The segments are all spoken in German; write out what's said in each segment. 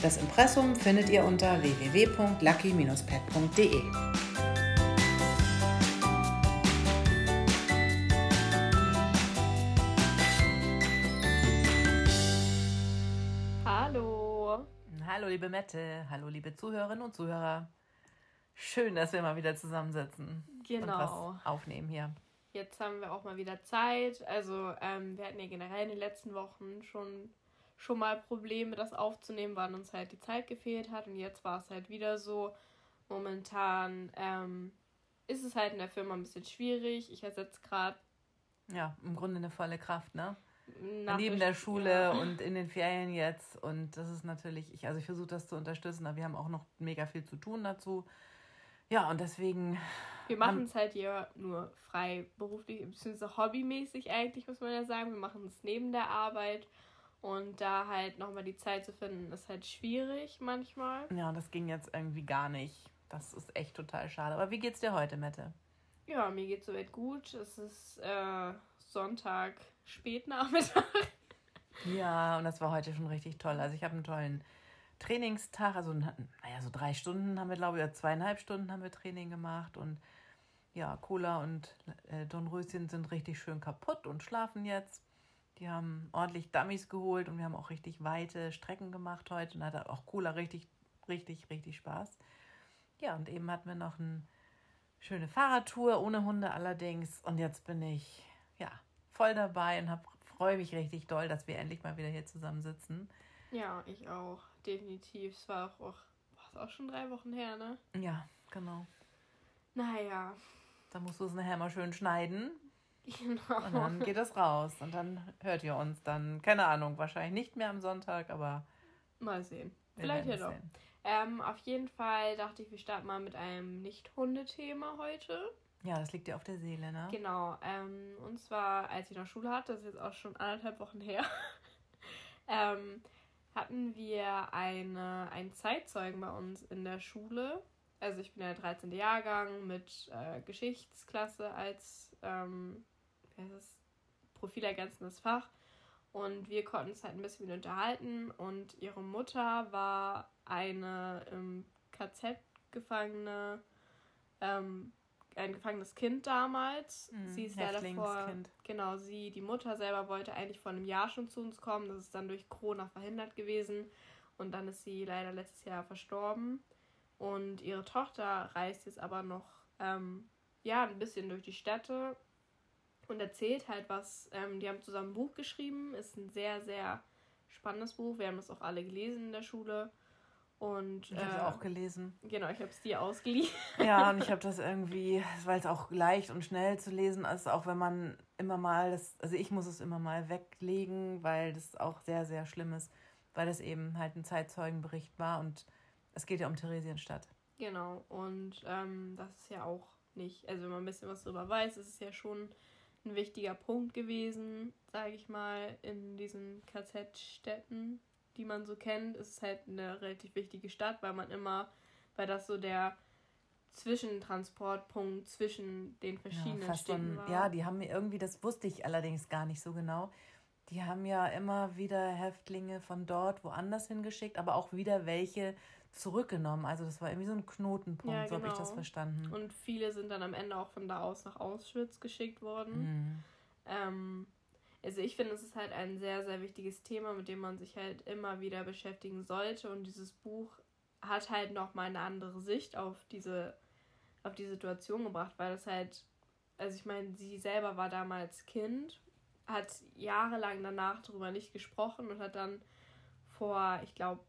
Das Impressum findet ihr unter www.lucky-pet.de. Hallo. Hallo liebe Mette, hallo liebe Zuhörerinnen und Zuhörer. Schön, dass wir mal wieder zusammensitzen genau. und was genau. aufnehmen hier. Jetzt haben wir auch mal wieder Zeit. Also ähm, wir hatten ja generell in den letzten Wochen schon schon mal Probleme, das aufzunehmen, weil uns halt die Zeit gefehlt hat. Und jetzt war es halt wieder so. Momentan ähm, ist es halt in der Firma ein bisschen schwierig. Ich ersetze gerade. Ja, im Grunde eine volle Kraft, ne? Neben der Schule ja. und in den Ferien jetzt. Und das ist natürlich, ich, also ich versuche das zu unterstützen, aber wir haben auch noch mega viel zu tun dazu. Ja, und deswegen. Wir machen es halt hier nur frei beruflich, beziehungsweise hobbymäßig eigentlich, muss man ja sagen. Wir machen es neben der Arbeit. Und da halt nochmal die Zeit zu finden, ist halt schwierig manchmal. Ja, das ging jetzt irgendwie gar nicht. Das ist echt total schade. Aber wie geht's dir heute, Mette? Ja, mir geht's soweit gut. Es ist äh, Sonntag, Spätnachmittag. Ja, und das war heute schon richtig toll. Also ich habe einen tollen Trainingstag. Also, naja, so drei Stunden haben wir, glaube ich, oder zweieinhalb Stunden haben wir Training gemacht. Und ja, Cola und äh, Dornröschen sind richtig schön kaputt und schlafen jetzt. Die haben ordentlich Dummies geholt und wir haben auch richtig weite Strecken gemacht heute und hatte auch cooler richtig, richtig, richtig Spaß. Ja, und eben hatten wir noch eine schöne Fahrradtour, ohne Hunde allerdings. Und jetzt bin ich ja voll dabei und freue mich richtig doll, dass wir endlich mal wieder hier zusammensitzen. Ja, ich auch, definitiv. Es war auch, auch, auch schon drei Wochen her, ne? Ja, genau. Naja. Da musst du es nachher mal schön schneiden, Genau. Und dann geht es raus und dann hört ihr uns dann, keine Ahnung, wahrscheinlich nicht mehr am Sonntag, aber. Mal sehen. Vielleicht ja doch. Ähm, auf jeden Fall dachte ich, wir starten mal mit einem Nicht-Hunde-Thema heute. Ja, das liegt dir auf der Seele, ne? Genau. Ähm, und zwar, als ich noch Schule hatte, das ist jetzt auch schon anderthalb Wochen her, ähm, hatten wir eine, einen Zeitzeugen bei uns in der Schule. Also ich bin der 13. Jahrgang mit äh, Geschichtsklasse als ähm, das profilergänzendes Fach. Und wir konnten uns halt ein bisschen unterhalten. Und ihre Mutter war eine im KZ gefangene, ähm, ein gefangenes Kind damals. Mhm, sie ist leider vor, genau, sie, die Mutter selber wollte eigentlich vor einem Jahr schon zu uns kommen. Das ist dann durch Corona verhindert gewesen. Und dann ist sie leider letztes Jahr verstorben. Und ihre Tochter reist jetzt aber noch, ähm, ja, ein bisschen durch die Städte und erzählt halt was. Ähm, die haben zusammen ein Buch geschrieben, ist ein sehr, sehr spannendes Buch. Wir haben das auch alle gelesen in der Schule. Und, ich habe es äh, auch gelesen. Genau, ich habe es dir ausgeliehen. Ja, und ich habe das irgendwie, weil es auch leicht und schnell zu lesen ist, auch wenn man immer mal das, also ich muss es immer mal weglegen, weil das auch sehr, sehr schlimm ist, weil das eben halt ein Zeitzeugenbericht war und es geht ja um Theresienstadt. Genau, und ähm, das ist ja auch nicht, also wenn man ein bisschen was darüber weiß, ist es ja schon ein wichtiger Punkt gewesen, sage ich mal, in diesen KZ-Städten, die man so kennt. Es ist halt eine relativ wichtige Stadt, weil man immer, weil das so der Zwischentransportpunkt zwischen den verschiedenen ja, Städten war. Ja, die haben mir irgendwie, das wusste ich allerdings gar nicht so genau. Die haben ja immer wieder Häftlinge von dort woanders hingeschickt, aber auch wieder welche zurückgenommen. Also das war irgendwie so ein Knotenpunkt, ja, genau. so habe ich das genau. verstanden. Und viele sind dann am Ende auch von da aus nach Auschwitz geschickt worden. Mhm. Ähm, also ich finde, es ist halt ein sehr, sehr wichtiges Thema, mit dem man sich halt immer wieder beschäftigen sollte. Und dieses Buch hat halt nochmal eine andere Sicht auf diese, auf die Situation gebracht, weil es halt also ich meine, sie selber war damals Kind, hat jahrelang danach darüber nicht gesprochen und hat dann vor, ich glaube,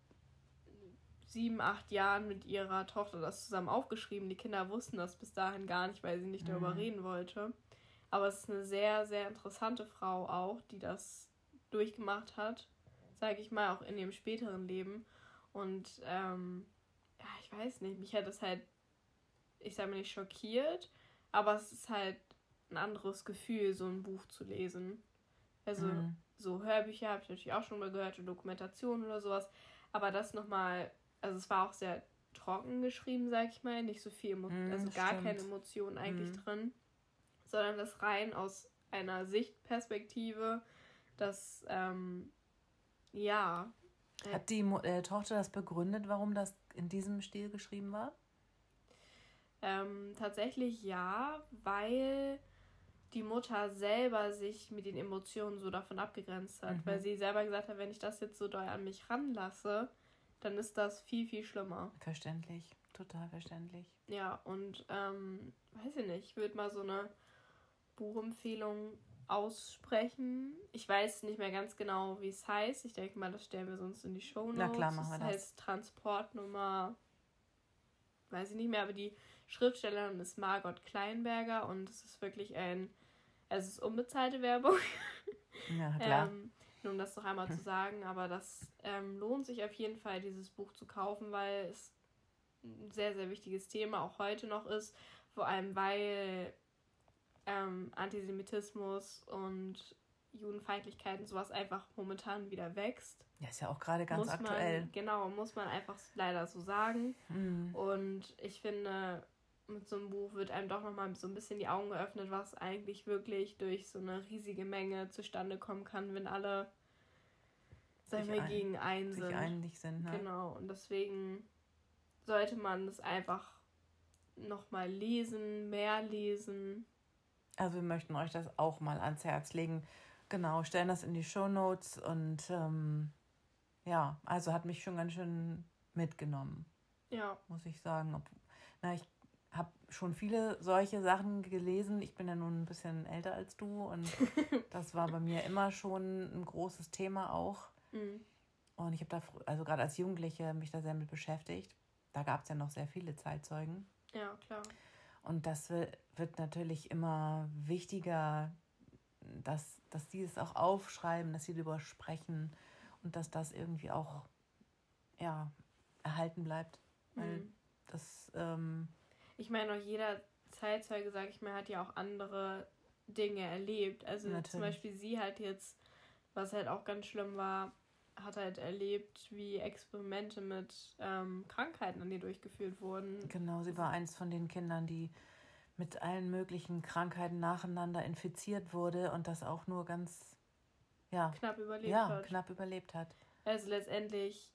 sieben, acht Jahren mit ihrer Tochter das zusammen aufgeschrieben. Die Kinder wussten das bis dahin gar nicht, weil sie nicht mhm. darüber reden wollte. Aber es ist eine sehr, sehr interessante Frau auch, die das durchgemacht hat, sage ich mal, auch in ihrem späteren Leben. Und ähm, ja, ich weiß nicht, mich hat das halt, ich sage mal nicht schockiert, aber es ist halt ein anderes Gefühl, so ein Buch zu lesen. Also mhm. so Hörbücher habe ich natürlich auch schon mal gehört, oder Dokumentationen oder sowas. Aber das nochmal, also es war auch sehr trocken geschrieben, sag ich mal, nicht so viel, Emo mm, also gar stimmt. keine Emotionen eigentlich mm. drin, sondern das rein aus einer Sichtperspektive, das, ähm, ja. Äh, Hat die äh, Tochter das begründet, warum das in diesem Stil geschrieben war? Ähm, tatsächlich ja, weil die Mutter selber sich mit den Emotionen so davon abgegrenzt hat, mhm. weil sie selber gesagt hat, wenn ich das jetzt so doll an mich ranlasse, dann ist das viel, viel schlimmer. Verständlich, total verständlich. Ja, und ähm, weiß ich nicht, ich würde mal so eine Buchempfehlung aussprechen. Ich weiß nicht mehr ganz genau, wie es heißt. Ich denke mal, das stellen wir sonst in die Show Notes. Na klar, machen wir das. Das heißt Transportnummer, weiß ich nicht mehr, aber die Schriftstellerin ist Margot Kleinberger und es ist wirklich ein, es ist unbezahlte Werbung. Ja, klar. ähm, um das noch einmal zu sagen, aber das ähm, lohnt sich auf jeden Fall, dieses Buch zu kaufen, weil es ein sehr, sehr wichtiges Thema auch heute noch ist. Vor allem, weil ähm, Antisemitismus und Judenfeindlichkeit und sowas einfach momentan wieder wächst. Ja, ist ja auch gerade ganz muss aktuell. Man, genau, muss man einfach leider so sagen. Mhm. Und ich finde, mit so einem Buch wird einem doch nochmal so ein bisschen die Augen geöffnet, was eigentlich wirklich durch so eine riesige Menge zustande kommen kann, wenn alle sagen wir, gegen einen sind. einig sind. Ne? Genau, und deswegen sollte man es einfach nochmal lesen, mehr lesen. Also wir möchten euch das auch mal ans Herz legen. Genau, stellen das in die Show Notes und ähm, ja, also hat mich schon ganz schön mitgenommen. Ja. Muss ich sagen. Ob, na, ich schon viele solche Sachen gelesen. Ich bin ja nun ein bisschen älter als du und das war bei mir immer schon ein großes Thema auch. Mhm. Und ich habe da, also gerade als Jugendliche, mich da sehr mit beschäftigt. Da gab es ja noch sehr viele Zeitzeugen. Ja, klar. Und das wird, natürlich immer wichtiger, dass, dass die es auch aufschreiben, dass sie darüber sprechen und dass das irgendwie auch ja, erhalten bleibt. Weil mhm. das ähm, ich meine, auch jeder Zeitzeuge, sag ich mal, hat ja auch andere Dinge erlebt. Also Natürlich. zum Beispiel sie hat jetzt, was halt auch ganz schlimm war, hat halt erlebt, wie Experimente mit ähm, Krankheiten an ihr durchgeführt wurden. Genau, sie war eins von den Kindern, die mit allen möglichen Krankheiten nacheinander infiziert wurde und das auch nur ganz ja, knapp überlebt ja, hat. knapp überlebt hat. Also letztendlich,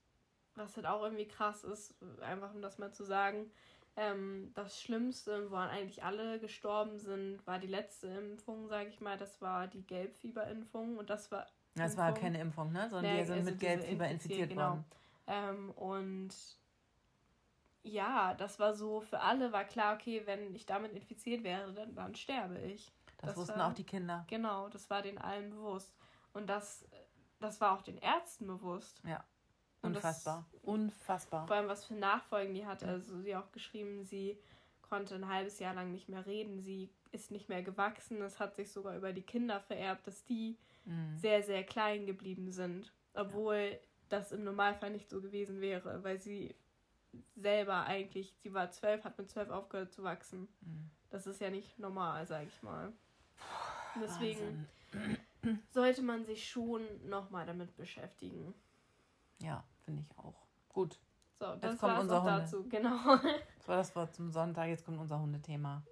was halt auch irgendwie krass ist, einfach um das mal zu sagen, ähm, das Schlimmste, woran eigentlich alle gestorben sind, war die letzte Impfung, sage ich mal. Das war die Gelbfieberimpfung und das war. Das Impfung. war keine Impfung, ne? Sondern nee, die sind also mit Gelbfieber infiziert genau. worden. Ähm, und ja, das war so, für alle war klar, okay, wenn ich damit infiziert wäre, dann, dann sterbe ich. Das, das wussten war, auch die Kinder. Genau, das war den allen bewusst. Und das, das war auch den Ärzten bewusst. Ja. Unfassbar. Das, Unfassbar. Vor allem, was für Nachfolgen die hatte. Also sie auch geschrieben, sie konnte ein halbes Jahr lang nicht mehr reden. Sie ist nicht mehr gewachsen. Es hat sich sogar über die Kinder vererbt, dass die mhm. sehr, sehr klein geblieben sind. Obwohl ja. das im Normalfall nicht so gewesen wäre, weil sie selber eigentlich, sie war zwölf, hat mit zwölf aufgehört zu wachsen. Mhm. Das ist ja nicht normal, sag ich mal. Deswegen Wahnsinn. sollte man sich schon nochmal damit beschäftigen. Ja, finde ich auch. Gut. So, das war unser Hunde. dazu, genau. Das war das Wort zum Sonntag, jetzt kommt unser Hundethema.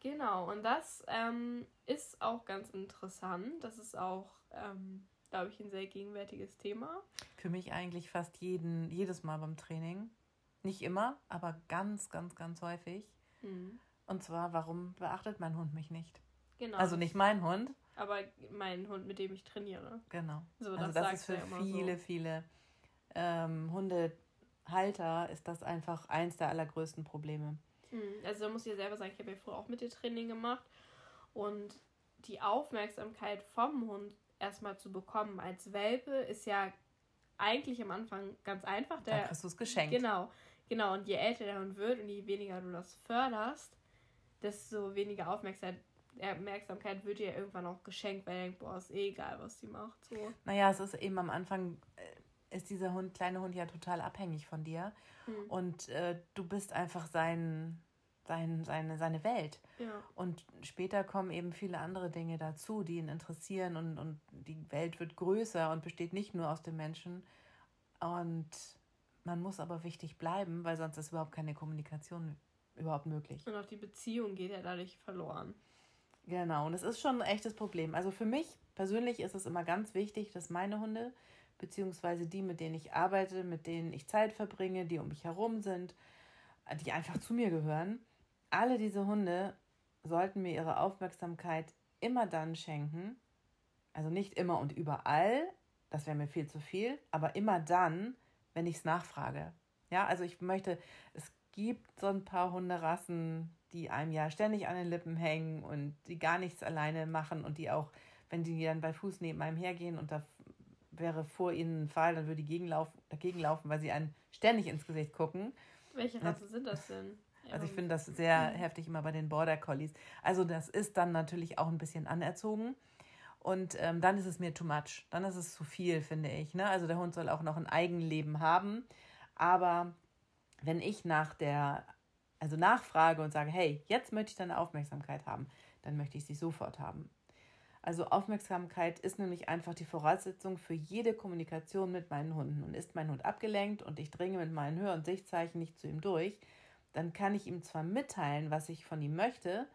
Genau, und das ähm, ist auch ganz interessant. Das ist auch, ähm, glaube ich, ein sehr gegenwärtiges Thema. Für mich eigentlich fast jeden, jedes Mal beim Training. Nicht immer, aber ganz, ganz, ganz häufig. Mhm. Und zwar, warum beachtet mein Hund mich nicht? Genau. Also nicht mein Hund. Aber mein Hund, mit dem ich trainiere. Genau. So, also das, das ist für viele, so. viele ähm, Hundehalter ist das einfach eins der allergrößten Probleme. Hm, also da muss ich ja selber sagen, ich habe ja früher auch mit dir Training gemacht. Und die Aufmerksamkeit vom Hund erstmal zu bekommen als Welpe ist ja eigentlich am Anfang ganz einfach. Der, da kriegst du es geschenkt. Genau, genau. Und je älter der Hund wird und je weniger du das förderst, desto weniger Aufmerksamkeit, Aufmerksamkeit wird dir irgendwann auch geschenkt, weil er denkt, boah, ist eh egal, was sie macht. So. Naja, es ist eben am Anfang, äh, ist dieser Hund, kleine Hund ja total abhängig von dir. Mhm. Und äh, du bist einfach sein, sein, seine, seine Welt. Ja. Und später kommen eben viele andere Dinge dazu, die ihn interessieren und, und die Welt wird größer und besteht nicht nur aus dem Menschen. Und man muss aber wichtig bleiben, weil sonst ist überhaupt keine Kommunikation überhaupt möglich. Und auch die Beziehung geht ja dadurch verloren. Genau, und es ist schon ein echtes Problem. Also für mich persönlich ist es immer ganz wichtig, dass meine Hunde, beziehungsweise die, mit denen ich arbeite, mit denen ich Zeit verbringe, die um mich herum sind, die einfach zu mir gehören, alle diese Hunde sollten mir ihre Aufmerksamkeit immer dann schenken, also nicht immer und überall, das wäre mir viel zu viel, aber immer dann, wenn ich es nachfrage. Ja, also ich möchte, es gibt so ein paar Hunderassen, die einem ja ständig an den Lippen hängen und die gar nichts alleine machen und die auch, wenn die dann bei Fuß neben einem hergehen und da wäre vor ihnen ein Fall, dann würde die gegenlaufen, dagegen laufen, weil sie einen ständig ins Gesicht gucken. Welche Rasse sind das denn? Also ich finde das sehr heftig immer bei den Border Collies. Also das ist dann natürlich auch ein bisschen anerzogen. Und ähm, dann ist es mir too much. Dann ist es zu viel, finde ich. Ne? Also der Hund soll auch noch ein Eigenleben haben. Aber wenn ich nach der, also nachfrage und sage, hey, jetzt möchte ich deine Aufmerksamkeit haben, dann möchte ich sie sofort haben. Also Aufmerksamkeit ist nämlich einfach die Voraussetzung für jede Kommunikation mit meinen Hunden. Und ist mein Hund abgelenkt und ich dringe mit meinen Hör- und Sichtzeichen nicht zu ihm durch, dann kann ich ihm zwar mitteilen, was ich von ihm möchte,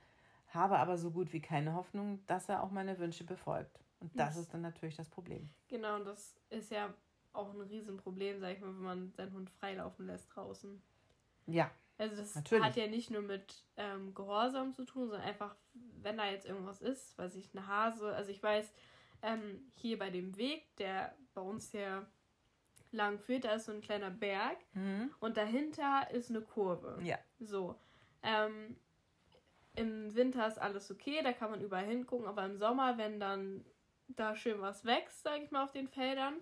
habe aber so gut wie keine Hoffnung, dass er auch meine Wünsche befolgt. Und das ist dann natürlich das Problem. Genau, und das ist ja auch ein Riesenproblem, sag ich mal, wenn man seinen Hund freilaufen lässt draußen. Ja. Also das natürlich. hat ja nicht nur mit ähm, Gehorsam zu tun, sondern einfach, wenn da jetzt irgendwas ist, weiß ich, eine Hase, also ich weiß, ähm, hier bei dem Weg, der bei uns hier lang führt, da ist so ein kleiner Berg mhm. und dahinter ist eine Kurve. Ja. So. Ähm, Im Winter ist alles okay, da kann man überall hingucken, aber im Sommer, wenn dann da schön was wächst, sage ich mal, auf den Feldern,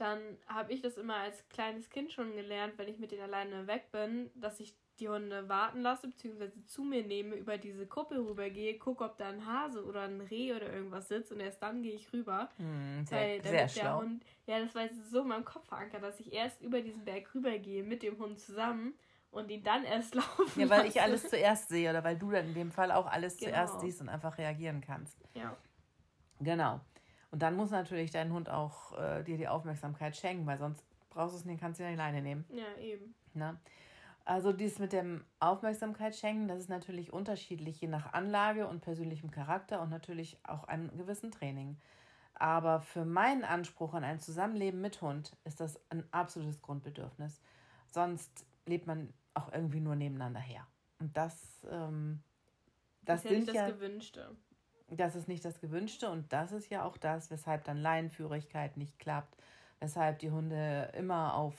dann habe ich das immer als kleines Kind schon gelernt, wenn ich mit denen alleine weg bin, dass ich die Hunde warten lasse, beziehungsweise zu mir nehme, über diese Kuppel rübergehe, gucke, ob da ein Hase oder ein Reh oder irgendwas sitzt und erst dann gehe ich rüber. Mm, sehr, weil, sehr schlau. Hund, ja, das war so in meinem Kopf verankert, dass ich erst über diesen Berg rübergehe mit dem Hund zusammen und ihn dann erst laufen Ja, weil lasse. ich alles zuerst sehe oder weil du dann in dem Fall auch alles genau. zuerst siehst und einfach reagieren kannst. Ja. Genau. Und dann muss natürlich dein Hund auch äh, dir die Aufmerksamkeit schenken, weil sonst brauchst du es nicht, kannst du ihn alleine nehmen. Ja, eben. Na? Also dies mit dem Aufmerksamkeit schenken, das ist natürlich unterschiedlich je nach Anlage und persönlichem Charakter und natürlich auch einem gewissen Training. Aber für meinen Anspruch an ein Zusammenleben mit Hund ist das ein absolutes Grundbedürfnis. Sonst lebt man auch irgendwie nur nebeneinander her. Und das, ähm, das, das ist ja nicht das ja, Gewünschte. Das ist nicht das Gewünschte und das ist ja auch das, weshalb dann Leinenführigkeit nicht klappt, weshalb die Hunde immer auf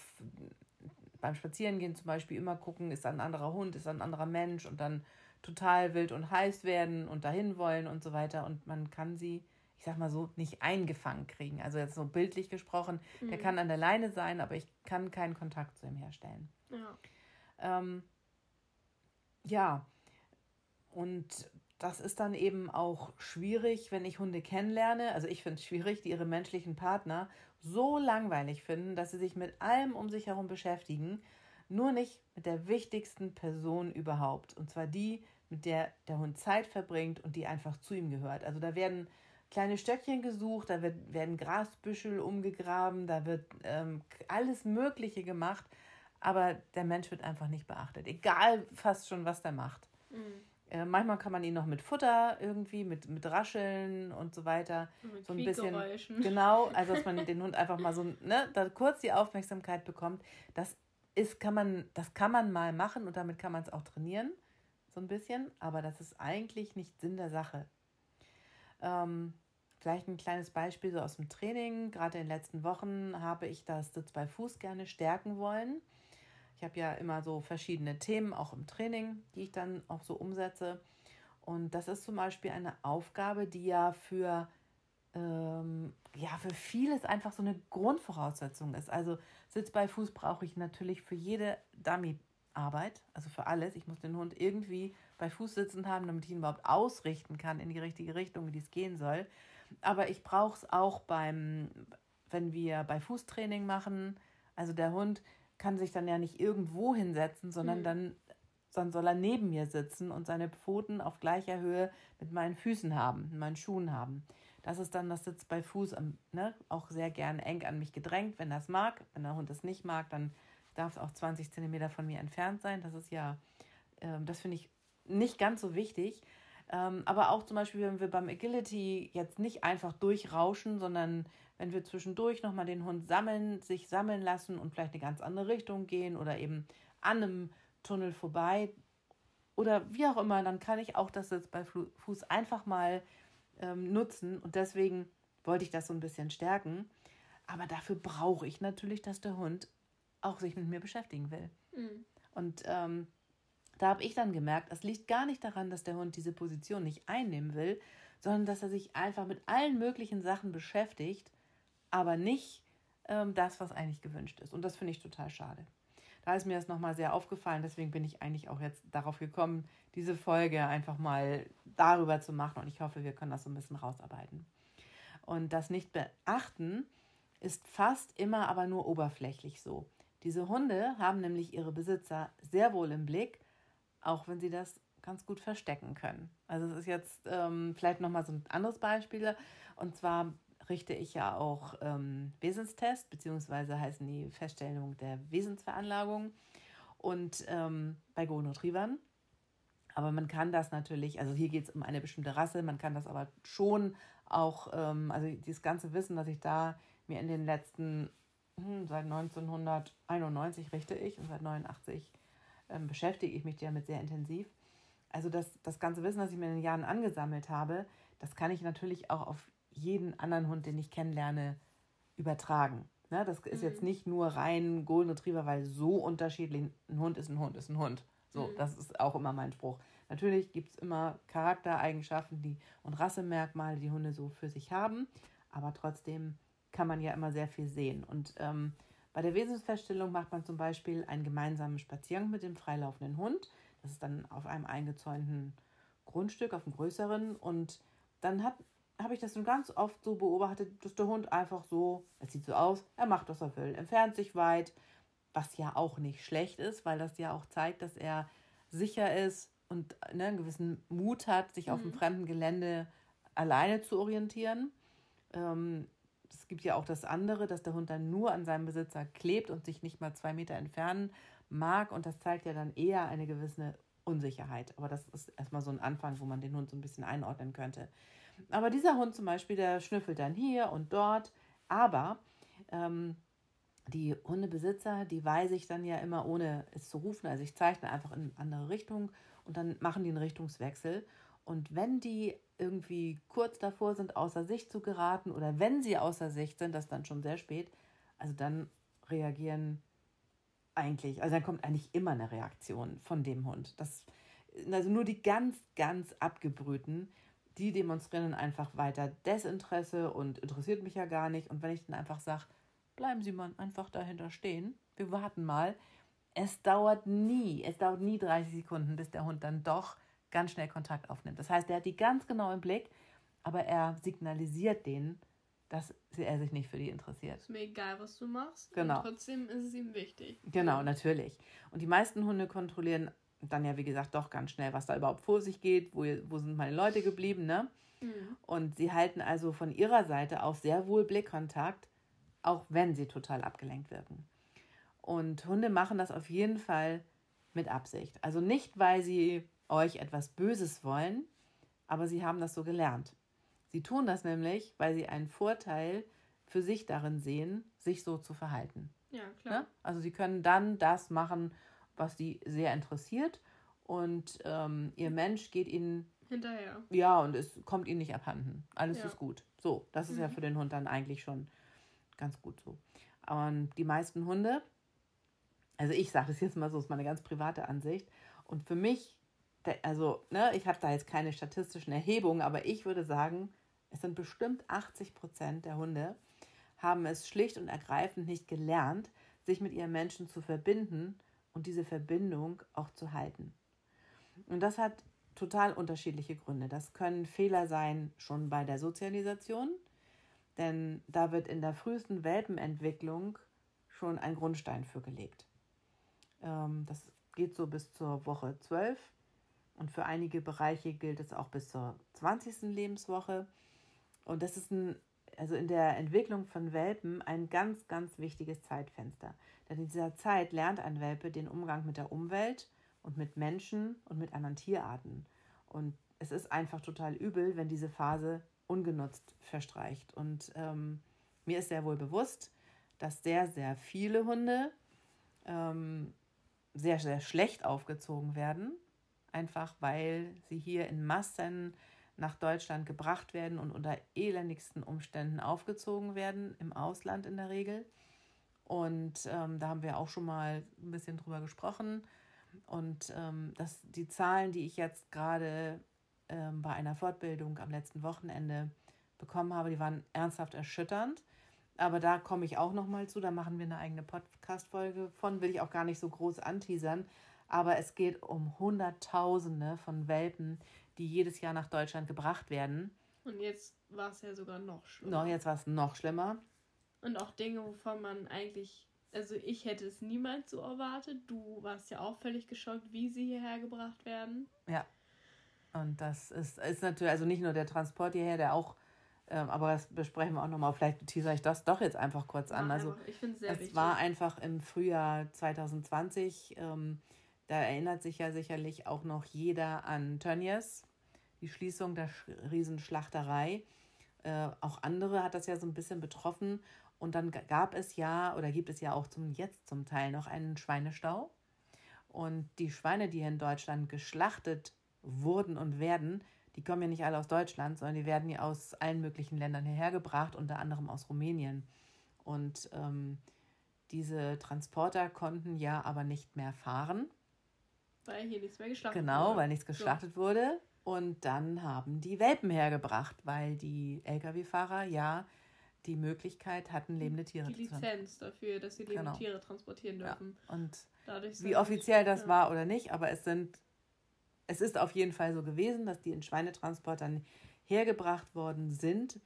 beim Spazierengehen zum Beispiel immer gucken, ist ein anderer Hund, ist ein anderer Mensch und dann total wild und heiß werden und dahin wollen und so weiter. Und man kann sie, ich sag mal so, nicht eingefangen kriegen. Also jetzt so bildlich gesprochen, mhm. der kann an der Leine sein, aber ich kann keinen Kontakt zu ihm herstellen. Ja. Ähm, ja, und das ist dann eben auch schwierig, wenn ich Hunde kennenlerne. Also ich finde es schwierig, die ihre menschlichen Partner so langweilig finden, dass sie sich mit allem um sich herum beschäftigen, nur nicht mit der wichtigsten Person überhaupt. Und zwar die, mit der der Hund Zeit verbringt und die einfach zu ihm gehört. Also da werden kleine Stöckchen gesucht, da wird, werden Grasbüschel umgegraben, da wird ähm, alles Mögliche gemacht, aber der Mensch wird einfach nicht beachtet. Egal fast schon, was der macht. Mhm. Äh, manchmal kann man ihn noch mit Futter irgendwie, mit, mit Rascheln und so weiter. Mit so ein bisschen. Genau, also dass man den Hund einfach mal so, ne, da kurz die Aufmerksamkeit bekommt. Das ist, kann man, das kann man mal machen und damit kann man es auch trainieren, so ein bisschen, aber das ist eigentlich nicht Sinn der Sache. Ähm, vielleicht ein kleines Beispiel so aus dem Training. Gerade in den letzten Wochen habe ich das Sitz bei Fuß gerne stärken wollen. Ich habe ja immer so verschiedene Themen, auch im Training, die ich dann auch so umsetze. Und das ist zum Beispiel eine Aufgabe, die ja für, ähm, ja, für vieles einfach so eine Grundvoraussetzung ist. Also Sitz bei Fuß brauche ich natürlich für jede Dummy-Arbeit, also für alles. Ich muss den Hund irgendwie bei Fuß sitzen haben, damit ich ihn überhaupt ausrichten kann in die richtige Richtung, wie es gehen soll. Aber ich brauche es auch beim, wenn wir bei Fußtraining machen. Also der Hund kann sich dann ja nicht irgendwo hinsetzen, sondern mhm. dann, dann soll er neben mir sitzen und seine Pfoten auf gleicher Höhe mit meinen Füßen haben, mit meinen Schuhen haben. Das ist dann das Sitz bei Fuß, ne, auch sehr gern eng an mich gedrängt, wenn das mag. Wenn der Hund es nicht mag, dann darf es auch 20 Zentimeter von mir entfernt sein. Das ist ja, äh, das finde ich nicht ganz so wichtig. Ähm, aber auch zum Beispiel, wenn wir beim Agility jetzt nicht einfach durchrauschen, sondern wenn wir zwischendurch nochmal den Hund sammeln, sich sammeln lassen und vielleicht eine ganz andere Richtung gehen oder eben an einem Tunnel vorbei oder wie auch immer, dann kann ich auch das jetzt bei Fuß einfach mal ähm, nutzen. Und deswegen wollte ich das so ein bisschen stärken. Aber dafür brauche ich natürlich, dass der Hund auch sich mit mir beschäftigen will. Mhm. Und ähm, da habe ich dann gemerkt, es liegt gar nicht daran, dass der Hund diese Position nicht einnehmen will, sondern dass er sich einfach mit allen möglichen Sachen beschäftigt, aber nicht ähm, das, was eigentlich gewünscht ist. Und das finde ich total schade. Da ist mir das nochmal sehr aufgefallen, deswegen bin ich eigentlich auch jetzt darauf gekommen, diese Folge einfach mal darüber zu machen und ich hoffe, wir können das so ein bisschen rausarbeiten. Und das Nicht-Beachten ist fast immer aber nur oberflächlich so. Diese Hunde haben nämlich ihre Besitzer sehr wohl im Blick auch wenn sie das ganz gut verstecken können. Also es ist jetzt ähm, vielleicht nochmal so ein anderes Beispiel. Und zwar richte ich ja auch ähm, Wesenstest, beziehungsweise heißen die Feststellung der Wesensveranlagung. Und ähm, bei Golden Retrievern. Aber man kann das natürlich, also hier geht es um eine bestimmte Rasse, man kann das aber schon auch, ähm, also dieses ganze Wissen, was ich da mir in den letzten, hm, seit 1991 richte ich und seit 89 ähm, beschäftige ich mich damit sehr intensiv. Also das, das ganze Wissen, das ich mir in den Jahren angesammelt habe, das kann ich natürlich auch auf jeden anderen Hund, den ich kennenlerne, übertragen. Ne, das ist mhm. jetzt nicht nur rein Golden Retriever, weil so unterschiedlich ein Hund ist ein Hund ist ein Hund. So, mhm. das ist auch immer mein Spruch. Natürlich gibt es immer Charaktereigenschaften die, und Rassemerkmale, die Hunde so für sich haben, aber trotzdem kann man ja immer sehr viel sehen. Und ähm, bei der Wesensfeststellung macht man zum Beispiel einen gemeinsamen Spaziergang mit dem freilaufenden Hund. Das ist dann auf einem eingezäunten Grundstück, auf einem größeren. Und dann habe ich das schon ganz oft so beobachtet, dass der Hund einfach so, es sieht so aus, er macht, was er will, entfernt sich weit, was ja auch nicht schlecht ist, weil das ja auch zeigt, dass er sicher ist und ne, einen gewissen Mut hat, sich mhm. auf dem fremden Gelände alleine zu orientieren. Ähm, es gibt ja auch das andere, dass der Hund dann nur an seinem Besitzer klebt und sich nicht mal zwei Meter entfernen mag. Und das zeigt ja dann eher eine gewisse Unsicherheit. Aber das ist erstmal so ein Anfang, wo man den Hund so ein bisschen einordnen könnte. Aber dieser Hund zum Beispiel, der schnüffelt dann hier und dort. Aber ähm, die Hundebesitzer, die weise ich dann ja immer ohne es zu rufen. Also ich zeichne einfach in eine andere Richtung und dann machen die einen Richtungswechsel. Und wenn die irgendwie kurz davor sind, außer Sicht zu geraten oder wenn sie außer Sicht sind, das dann schon sehr spät, also dann reagieren eigentlich, also dann kommt eigentlich immer eine Reaktion von dem Hund. Das, also nur die ganz, ganz abgebrühten, die demonstrieren einfach weiter Desinteresse und interessiert mich ja gar nicht. Und wenn ich dann einfach sage, bleiben Sie mal einfach dahinter stehen, wir warten mal, es dauert nie, es dauert nie 30 Sekunden, bis der Hund dann doch ganz schnell Kontakt aufnimmt. Das heißt, er hat die ganz genau im Blick, aber er signalisiert denen, dass er sich nicht für die interessiert. Ist mir egal, was du machst. Genau. Trotzdem ist es ihm wichtig. Genau, natürlich. Und die meisten Hunde kontrollieren dann ja, wie gesagt, doch ganz schnell, was da überhaupt vor sich geht, wo, wo sind meine Leute geblieben, ne? Mhm. Und sie halten also von ihrer Seite auch sehr wohl Blickkontakt, auch wenn sie total abgelenkt wirken. Und Hunde machen das auf jeden Fall mit Absicht. Also nicht, weil sie euch etwas Böses wollen, aber sie haben das so gelernt. Sie tun das nämlich, weil sie einen Vorteil für sich darin sehen, sich so zu verhalten. Ja, klar. Ne? Also sie können dann das machen, was sie sehr interessiert und ähm, ihr Mensch geht ihnen hinterher. Ja, und es kommt ihnen nicht abhanden. Alles ja. ist gut. So, das ist mhm. ja für den Hund dann eigentlich schon ganz gut so. Und die meisten Hunde, also ich sage es jetzt mal so, ist meine ganz private Ansicht. Und für mich also ne, ich habe da jetzt keine statistischen Erhebungen, aber ich würde sagen, es sind bestimmt 80 Prozent der Hunde, haben es schlicht und ergreifend nicht gelernt, sich mit ihren Menschen zu verbinden und diese Verbindung auch zu halten. Und das hat total unterschiedliche Gründe. Das können Fehler sein schon bei der Sozialisation, denn da wird in der frühesten Welpenentwicklung schon ein Grundstein für gelegt. Ähm, das geht so bis zur Woche 12 und für einige Bereiche gilt es auch bis zur 20. Lebenswoche. Und das ist ein, also in der Entwicklung von Welpen ein ganz, ganz wichtiges Zeitfenster. Denn in dieser Zeit lernt ein Welpe den Umgang mit der Umwelt und mit Menschen und mit anderen Tierarten. Und es ist einfach total übel, wenn diese Phase ungenutzt verstreicht. Und ähm, mir ist sehr wohl bewusst, dass sehr, sehr viele Hunde ähm, sehr, sehr schlecht aufgezogen werden, einfach weil sie hier in Massen nach Deutschland gebracht werden und unter elendigsten Umständen aufgezogen werden, im Ausland in der Regel. Und ähm, da haben wir auch schon mal ein bisschen drüber gesprochen. Und ähm, das, die Zahlen, die ich jetzt gerade ähm, bei einer Fortbildung am letzten Wochenende bekommen habe, die waren ernsthaft erschütternd. Aber da komme ich auch noch mal zu. Da machen wir eine eigene Podcast-Folge von. Will ich auch gar nicht so groß anteasern. Aber es geht um Hunderttausende von Welpen, die jedes Jahr nach Deutschland gebracht werden. Und jetzt war es ja sogar noch schlimmer. Noch, jetzt war es noch schlimmer. Und auch Dinge, wovon man eigentlich, also ich hätte es niemals so erwartet. Du warst ja auch völlig geschockt, wie sie hierher gebracht werden. Ja. Und das ist, ist natürlich, also nicht nur der Transport hierher, der auch ähm, aber das besprechen wir auch nochmal. Vielleicht teaser ich das doch jetzt einfach kurz an. also, ich finde es sehr wichtig. Es war einfach im Frühjahr 2020. Ähm, da erinnert sich ja sicherlich auch noch jeder an Tönnies, die Schließung der Riesenschlachterei. Äh, auch andere hat das ja so ein bisschen betroffen. Und dann gab es ja oder gibt es ja auch zum jetzt zum Teil noch einen Schweinestau. Und die Schweine, die in Deutschland geschlachtet wurden und werden, die kommen ja nicht alle aus Deutschland, sondern die werden ja aus allen möglichen Ländern hierher gebracht, unter anderem aus Rumänien. Und ähm, diese Transporter konnten ja aber nicht mehr fahren. Weil hier nichts mehr geschlachtet genau, wurde. Genau, weil nichts geschlachtet so. wurde. Und dann haben die Welpen hergebracht, weil die Lkw-Fahrer ja die Möglichkeit hatten, lebende Tiere die zu Die Lizenz dafür, dass sie lebende genau. Tiere transportieren dürfen. Ja. Und Dadurch wie offiziell das ja. war oder nicht, aber es sind es ist auf jeden Fall so gewesen, dass die in Schweinetransportern hergebracht worden sind,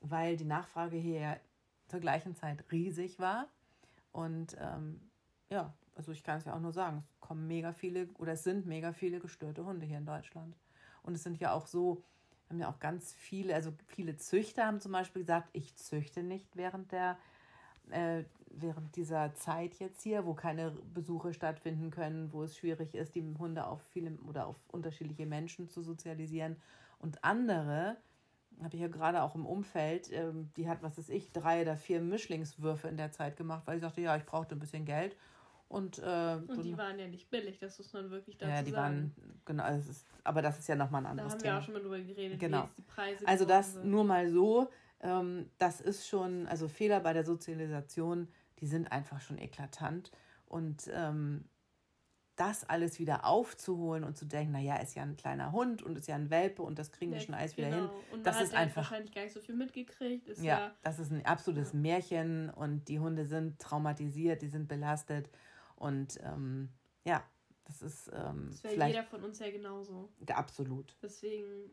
weil die Nachfrage hier zur gleichen Zeit riesig war. Und ähm, ja, also ich kann es ja auch nur sagen, es kommen mega viele oder es sind mega viele gestörte Hunde hier in Deutschland. Und es sind ja auch so, haben ja auch ganz viele, also viele Züchter haben zum Beispiel gesagt, ich züchte nicht während der äh, während dieser Zeit jetzt hier, wo keine Besuche stattfinden können, wo es schwierig ist, die Hunde auf viele oder auf unterschiedliche Menschen zu sozialisieren. Und andere, habe ich ja gerade auch im Umfeld, ähm, die hat, was weiß ich, drei oder vier Mischlingswürfe in der Zeit gemacht, weil ich sagte, ja, ich brauchte ein bisschen Geld. Und, äh, und die waren ja nicht billig, das muss man wirklich dazu sagen. Ja, die sagen. waren, genau, es ist, aber das ist ja nochmal ein anderes Thema. Da haben wir auch schon mal drüber geredet, genau. die Preise Also das sind. nur mal so, ähm, das ist schon, also Fehler bei der Sozialisation, die sind einfach schon eklatant. Und ähm, das alles wieder aufzuholen und zu denken, naja, ist ja ein kleiner Hund und ist ja ein Welpe und das kriegen wir schon alles genau. wieder hin. Und das ist einfach wahrscheinlich gar nicht so viel mitgekriegt. Ist ja, ja, das ist ein absolutes ja. Märchen und die Hunde sind traumatisiert, die sind belastet und ähm, ja, das ist ähm, das wäre jeder von uns ja genauso. Absolut. Deswegen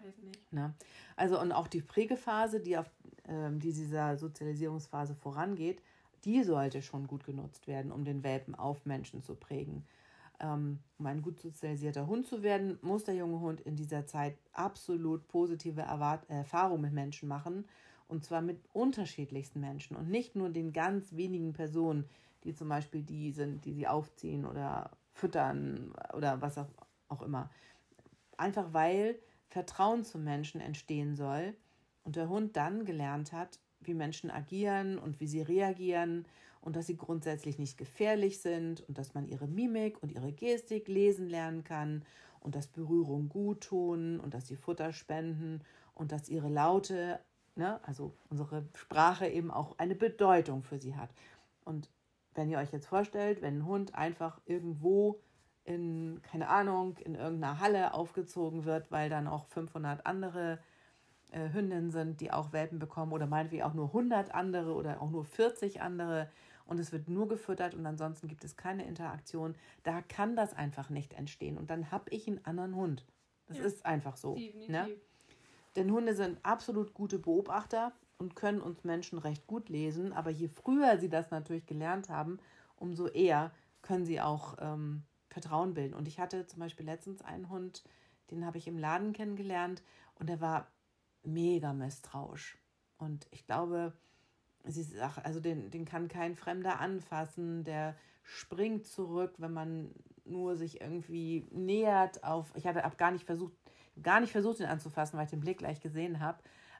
weiß nicht. Na, also und auch die Prägephase, die auf ähm, die dieser Sozialisierungsphase vorangeht, die sollte schon gut genutzt werden, um den Welpen auf Menschen zu prägen. Ähm, um ein gut sozialisierter Hund zu werden, muss der junge Hund in dieser Zeit absolut positive Erwart Erfahrungen mit Menschen machen. Und zwar mit unterschiedlichsten Menschen und nicht nur den ganz wenigen Personen, die zum Beispiel die sind, die sie aufziehen oder füttern oder was auch, immer. Einfach weil Vertrauen zum Menschen entstehen soll und der Hund dann gelernt hat, wie Menschen agieren und wie sie reagieren und dass sie grundsätzlich nicht gefährlich sind und dass man ihre Mimik und ihre Gestik lesen lernen kann und dass Berührung gut tun und dass sie Futter spenden und dass ihre Laute, ne, also unsere Sprache eben auch eine Bedeutung für sie hat. Und wenn ihr euch jetzt vorstellt, wenn ein Hund einfach irgendwo in, keine Ahnung, in irgendeiner Halle aufgezogen wird, weil dann auch 500 andere äh, Hündinnen sind, die auch Welpen bekommen oder meinetwegen auch nur 100 andere oder auch nur 40 andere und es wird nur gefüttert und ansonsten gibt es keine Interaktion, da kann das einfach nicht entstehen und dann habe ich einen anderen Hund. Das ja. ist einfach so. Ne? Denn Hunde sind absolut gute Beobachter und können uns Menschen recht gut lesen, aber je früher sie das natürlich gelernt haben, umso eher können sie auch ähm, Vertrauen bilden. Und ich hatte zum Beispiel letztens einen Hund, den habe ich im Laden kennengelernt und der war mega misstrauisch. Und ich glaube, sie sagt, also den, den kann kein Fremder anfassen, der springt zurück, wenn man nur sich irgendwie nähert auf. Ich ab gar nicht versucht, gar nicht versucht, ihn anzufassen, weil ich den Blick gleich gesehen habe.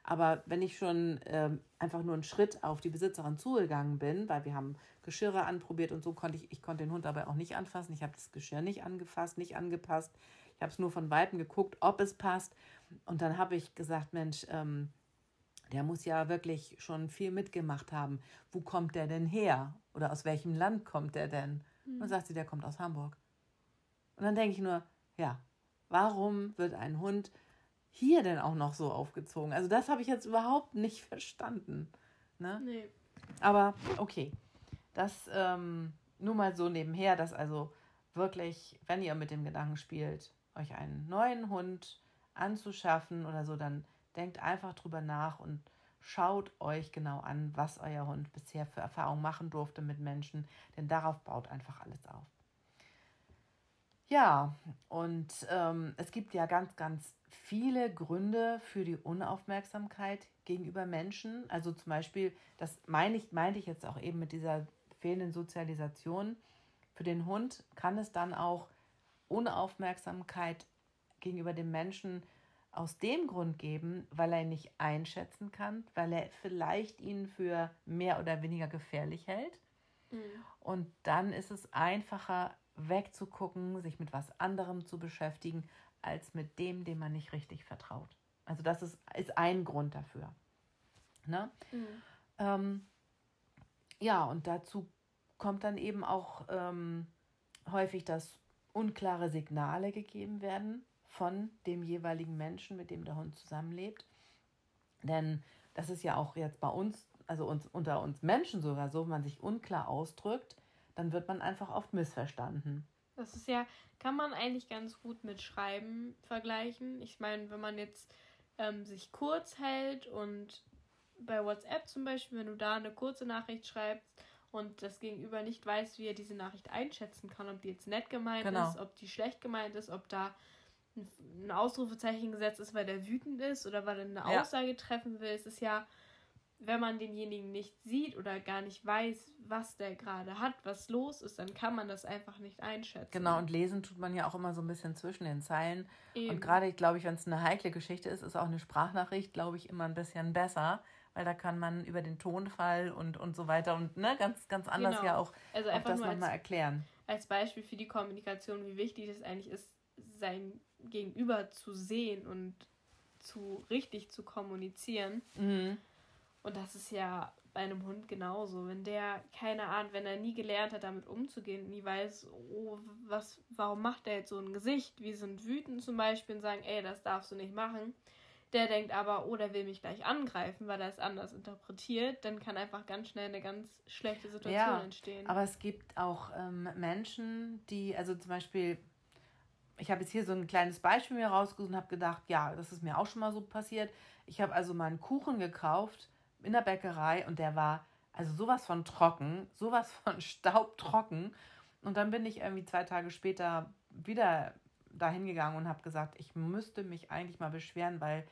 Aber wenn ich schon ähm, einfach nur einen Schritt auf die Besitzerin zugegangen bin, weil wir haben Geschirre anprobiert und so konnte ich, ich konnte den Hund dabei auch nicht anfassen. Ich habe das Geschirr nicht angefasst, nicht angepasst. Ich habe es nur von Weitem geguckt, ob es passt. Und dann habe ich gesagt, Mensch, ähm, der muss ja wirklich schon viel mitgemacht haben. Wo kommt der denn her? Oder aus welchem Land kommt der denn? Mhm. Und sagt sie, der kommt aus Hamburg. Und dann denke ich nur, ja, warum wird ein Hund hier denn auch noch so aufgezogen? Also das habe ich jetzt überhaupt nicht verstanden. Ne? Nee. Aber okay, das ähm, nur mal so nebenher, dass also wirklich, wenn ihr mit dem Gedanken spielt, euch einen neuen Hund anzuschaffen oder so, dann denkt einfach drüber nach und schaut euch genau an, was euer Hund bisher für Erfahrungen machen durfte mit Menschen, denn darauf baut einfach alles auf. Ja, und ähm, es gibt ja ganz, ganz viele Gründe für die Unaufmerksamkeit gegenüber Menschen. Also zum Beispiel, das meine ich, meinte ich jetzt auch eben mit dieser fehlenden Sozialisation. Für den Hund kann es dann auch Unaufmerksamkeit gegenüber dem Menschen aus dem Grund geben, weil er ihn nicht einschätzen kann, weil er vielleicht ihn für mehr oder weniger gefährlich hält. Mhm. Und dann ist es einfacher, wegzugucken, sich mit was anderem zu beschäftigen, als mit dem, dem man nicht richtig vertraut. Also das ist, ist ein Grund dafür. Ne? Mhm. Ähm, ja, und dazu kommt dann eben auch ähm, häufig, dass unklare Signale gegeben werden von dem jeweiligen Menschen, mit dem der Hund zusammenlebt. Denn das ist ja auch jetzt bei uns, also uns, unter uns Menschen sogar so, wenn man sich unklar ausdrückt, dann wird man einfach oft missverstanden. Das ist ja, kann man eigentlich ganz gut mit Schreiben vergleichen. Ich meine, wenn man jetzt ähm, sich kurz hält und bei WhatsApp zum Beispiel, wenn du da eine kurze Nachricht schreibst und das Gegenüber nicht weiß, wie er diese Nachricht einschätzen kann, ob die jetzt nett gemeint genau. ist, ob die schlecht gemeint ist, ob da ein Ausrufezeichen gesetzt ist, weil der wütend ist oder weil er eine ja. Aussage treffen will. Es ist ja, wenn man denjenigen nicht sieht oder gar nicht weiß, was der gerade hat, was los ist, dann kann man das einfach nicht einschätzen. Genau, und lesen tut man ja auch immer so ein bisschen zwischen den Zeilen. Eben. Und gerade, glaube ich, wenn es eine heikle Geschichte ist, ist auch eine Sprachnachricht, glaube ich, immer ein bisschen besser, weil da kann man über den Tonfall und, und so weiter und ne, ganz, ganz anders genau. ja auch, also auch das nochmal erklären. Als Beispiel für die Kommunikation, wie wichtig es eigentlich ist, sein Gegenüber zu sehen und zu richtig zu kommunizieren. Mhm. Und das ist ja bei einem Hund genauso. Wenn der, keine Ahnung, wenn er nie gelernt hat, damit umzugehen, nie weiß, oh, was, warum macht er jetzt so ein Gesicht? Wir sind wütend zum Beispiel und sagen, ey, das darfst du nicht machen. Der denkt aber, oh, der will mich gleich angreifen, weil er es anders interpretiert. Dann kann einfach ganz schnell eine ganz schlechte Situation ja, entstehen. Aber es gibt auch ähm, Menschen, die, also zum Beispiel ich habe jetzt hier so ein kleines Beispiel mir rausgesucht und habe gedacht, ja, das ist mir auch schon mal so passiert. Ich habe also mal einen Kuchen gekauft in der Bäckerei und der war also sowas von trocken, sowas von staubtrocken. Und dann bin ich irgendwie zwei Tage später wieder dahin gegangen und habe gesagt, ich müsste mich eigentlich mal beschweren, weil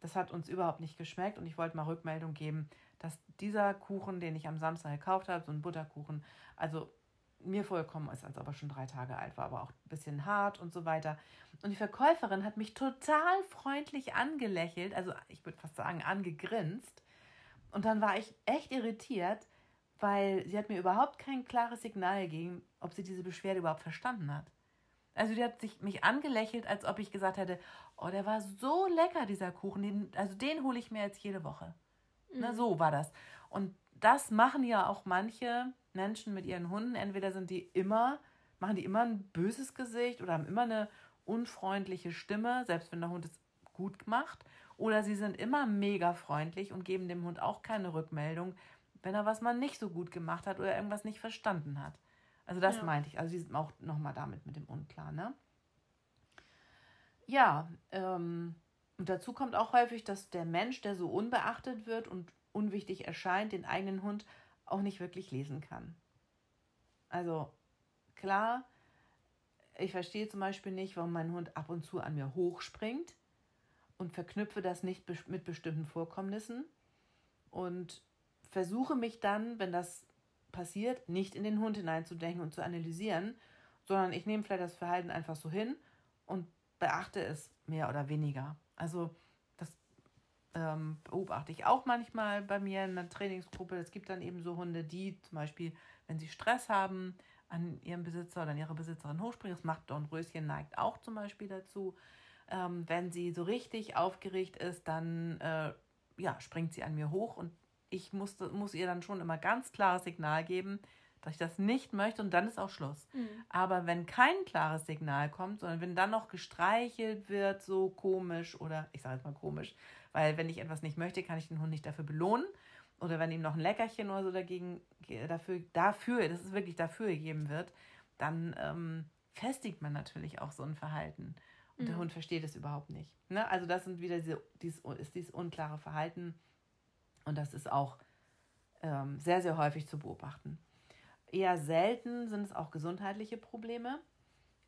das hat uns überhaupt nicht geschmeckt und ich wollte mal Rückmeldung geben, dass dieser Kuchen, den ich am Samstag gekauft habe, so ein Butterkuchen, also mir vorgekommen ist, als ob er schon drei Tage alt war, aber auch ein bisschen hart und so weiter. Und die Verkäuferin hat mich total freundlich angelächelt, also ich würde fast sagen angegrinst. Und dann war ich echt irritiert, weil sie hat mir überhaupt kein klares Signal gegeben, ob sie diese Beschwerde überhaupt verstanden hat. Also die hat sich mich angelächelt, als ob ich gesagt hätte, oh, der war so lecker, dieser Kuchen, den, also den hole ich mir jetzt jede Woche. Mhm. Na, so war das. Und das machen ja auch manche Menschen mit ihren Hunden. Entweder sind die immer machen die immer ein böses Gesicht oder haben immer eine unfreundliche Stimme, selbst wenn der Hund es gut macht. Oder sie sind immer mega freundlich und geben dem Hund auch keine Rückmeldung, wenn er was mal nicht so gut gemacht hat oder irgendwas nicht verstanden hat. Also das ja. meinte ich. Also sie sind auch nochmal damit mit dem Unklar, ne? Ja, ähm, und dazu kommt auch häufig, dass der Mensch, der so unbeachtet wird und unwichtig erscheint, den eigenen Hund auch nicht wirklich lesen kann. Also klar, ich verstehe zum Beispiel nicht, warum mein Hund ab und zu an mir hochspringt und verknüpfe das nicht mit bestimmten Vorkommnissen und versuche mich dann, wenn das passiert, nicht in den Hund hineinzudenken und zu analysieren, sondern ich nehme vielleicht das Verhalten einfach so hin und beachte es mehr oder weniger. Also das ähm, beobachte ich auch manchmal bei mir in einer Trainingsgruppe. Es gibt dann eben so Hunde, die zum Beispiel, wenn sie Stress haben, an ihrem Besitzer oder an ihrer Besitzerin hochspringen. Das macht Dornröschen, neigt auch zum Beispiel dazu. Ähm, wenn sie so richtig aufgeregt ist, dann äh, ja, springt sie an mir hoch und ich muss, muss ihr dann schon immer ganz klares Signal geben, dass ich das nicht möchte und dann ist auch Schluss. Mhm. Aber wenn kein klares Signal kommt, sondern wenn dann noch gestreichelt wird, so komisch oder ich sage jetzt mal komisch, weil wenn ich etwas nicht möchte, kann ich den Hund nicht dafür belohnen oder wenn ihm noch ein Leckerchen oder so dagegen dafür dafür, das ist wirklich dafür gegeben wird, dann ähm, festigt man natürlich auch so ein Verhalten. Und mhm. der Hund versteht es überhaupt nicht. Ne? Also das sind wieder diese, dies, ist dieses unklare Verhalten. Und das ist auch ähm, sehr, sehr häufig zu beobachten. Eher selten sind es auch gesundheitliche Probleme.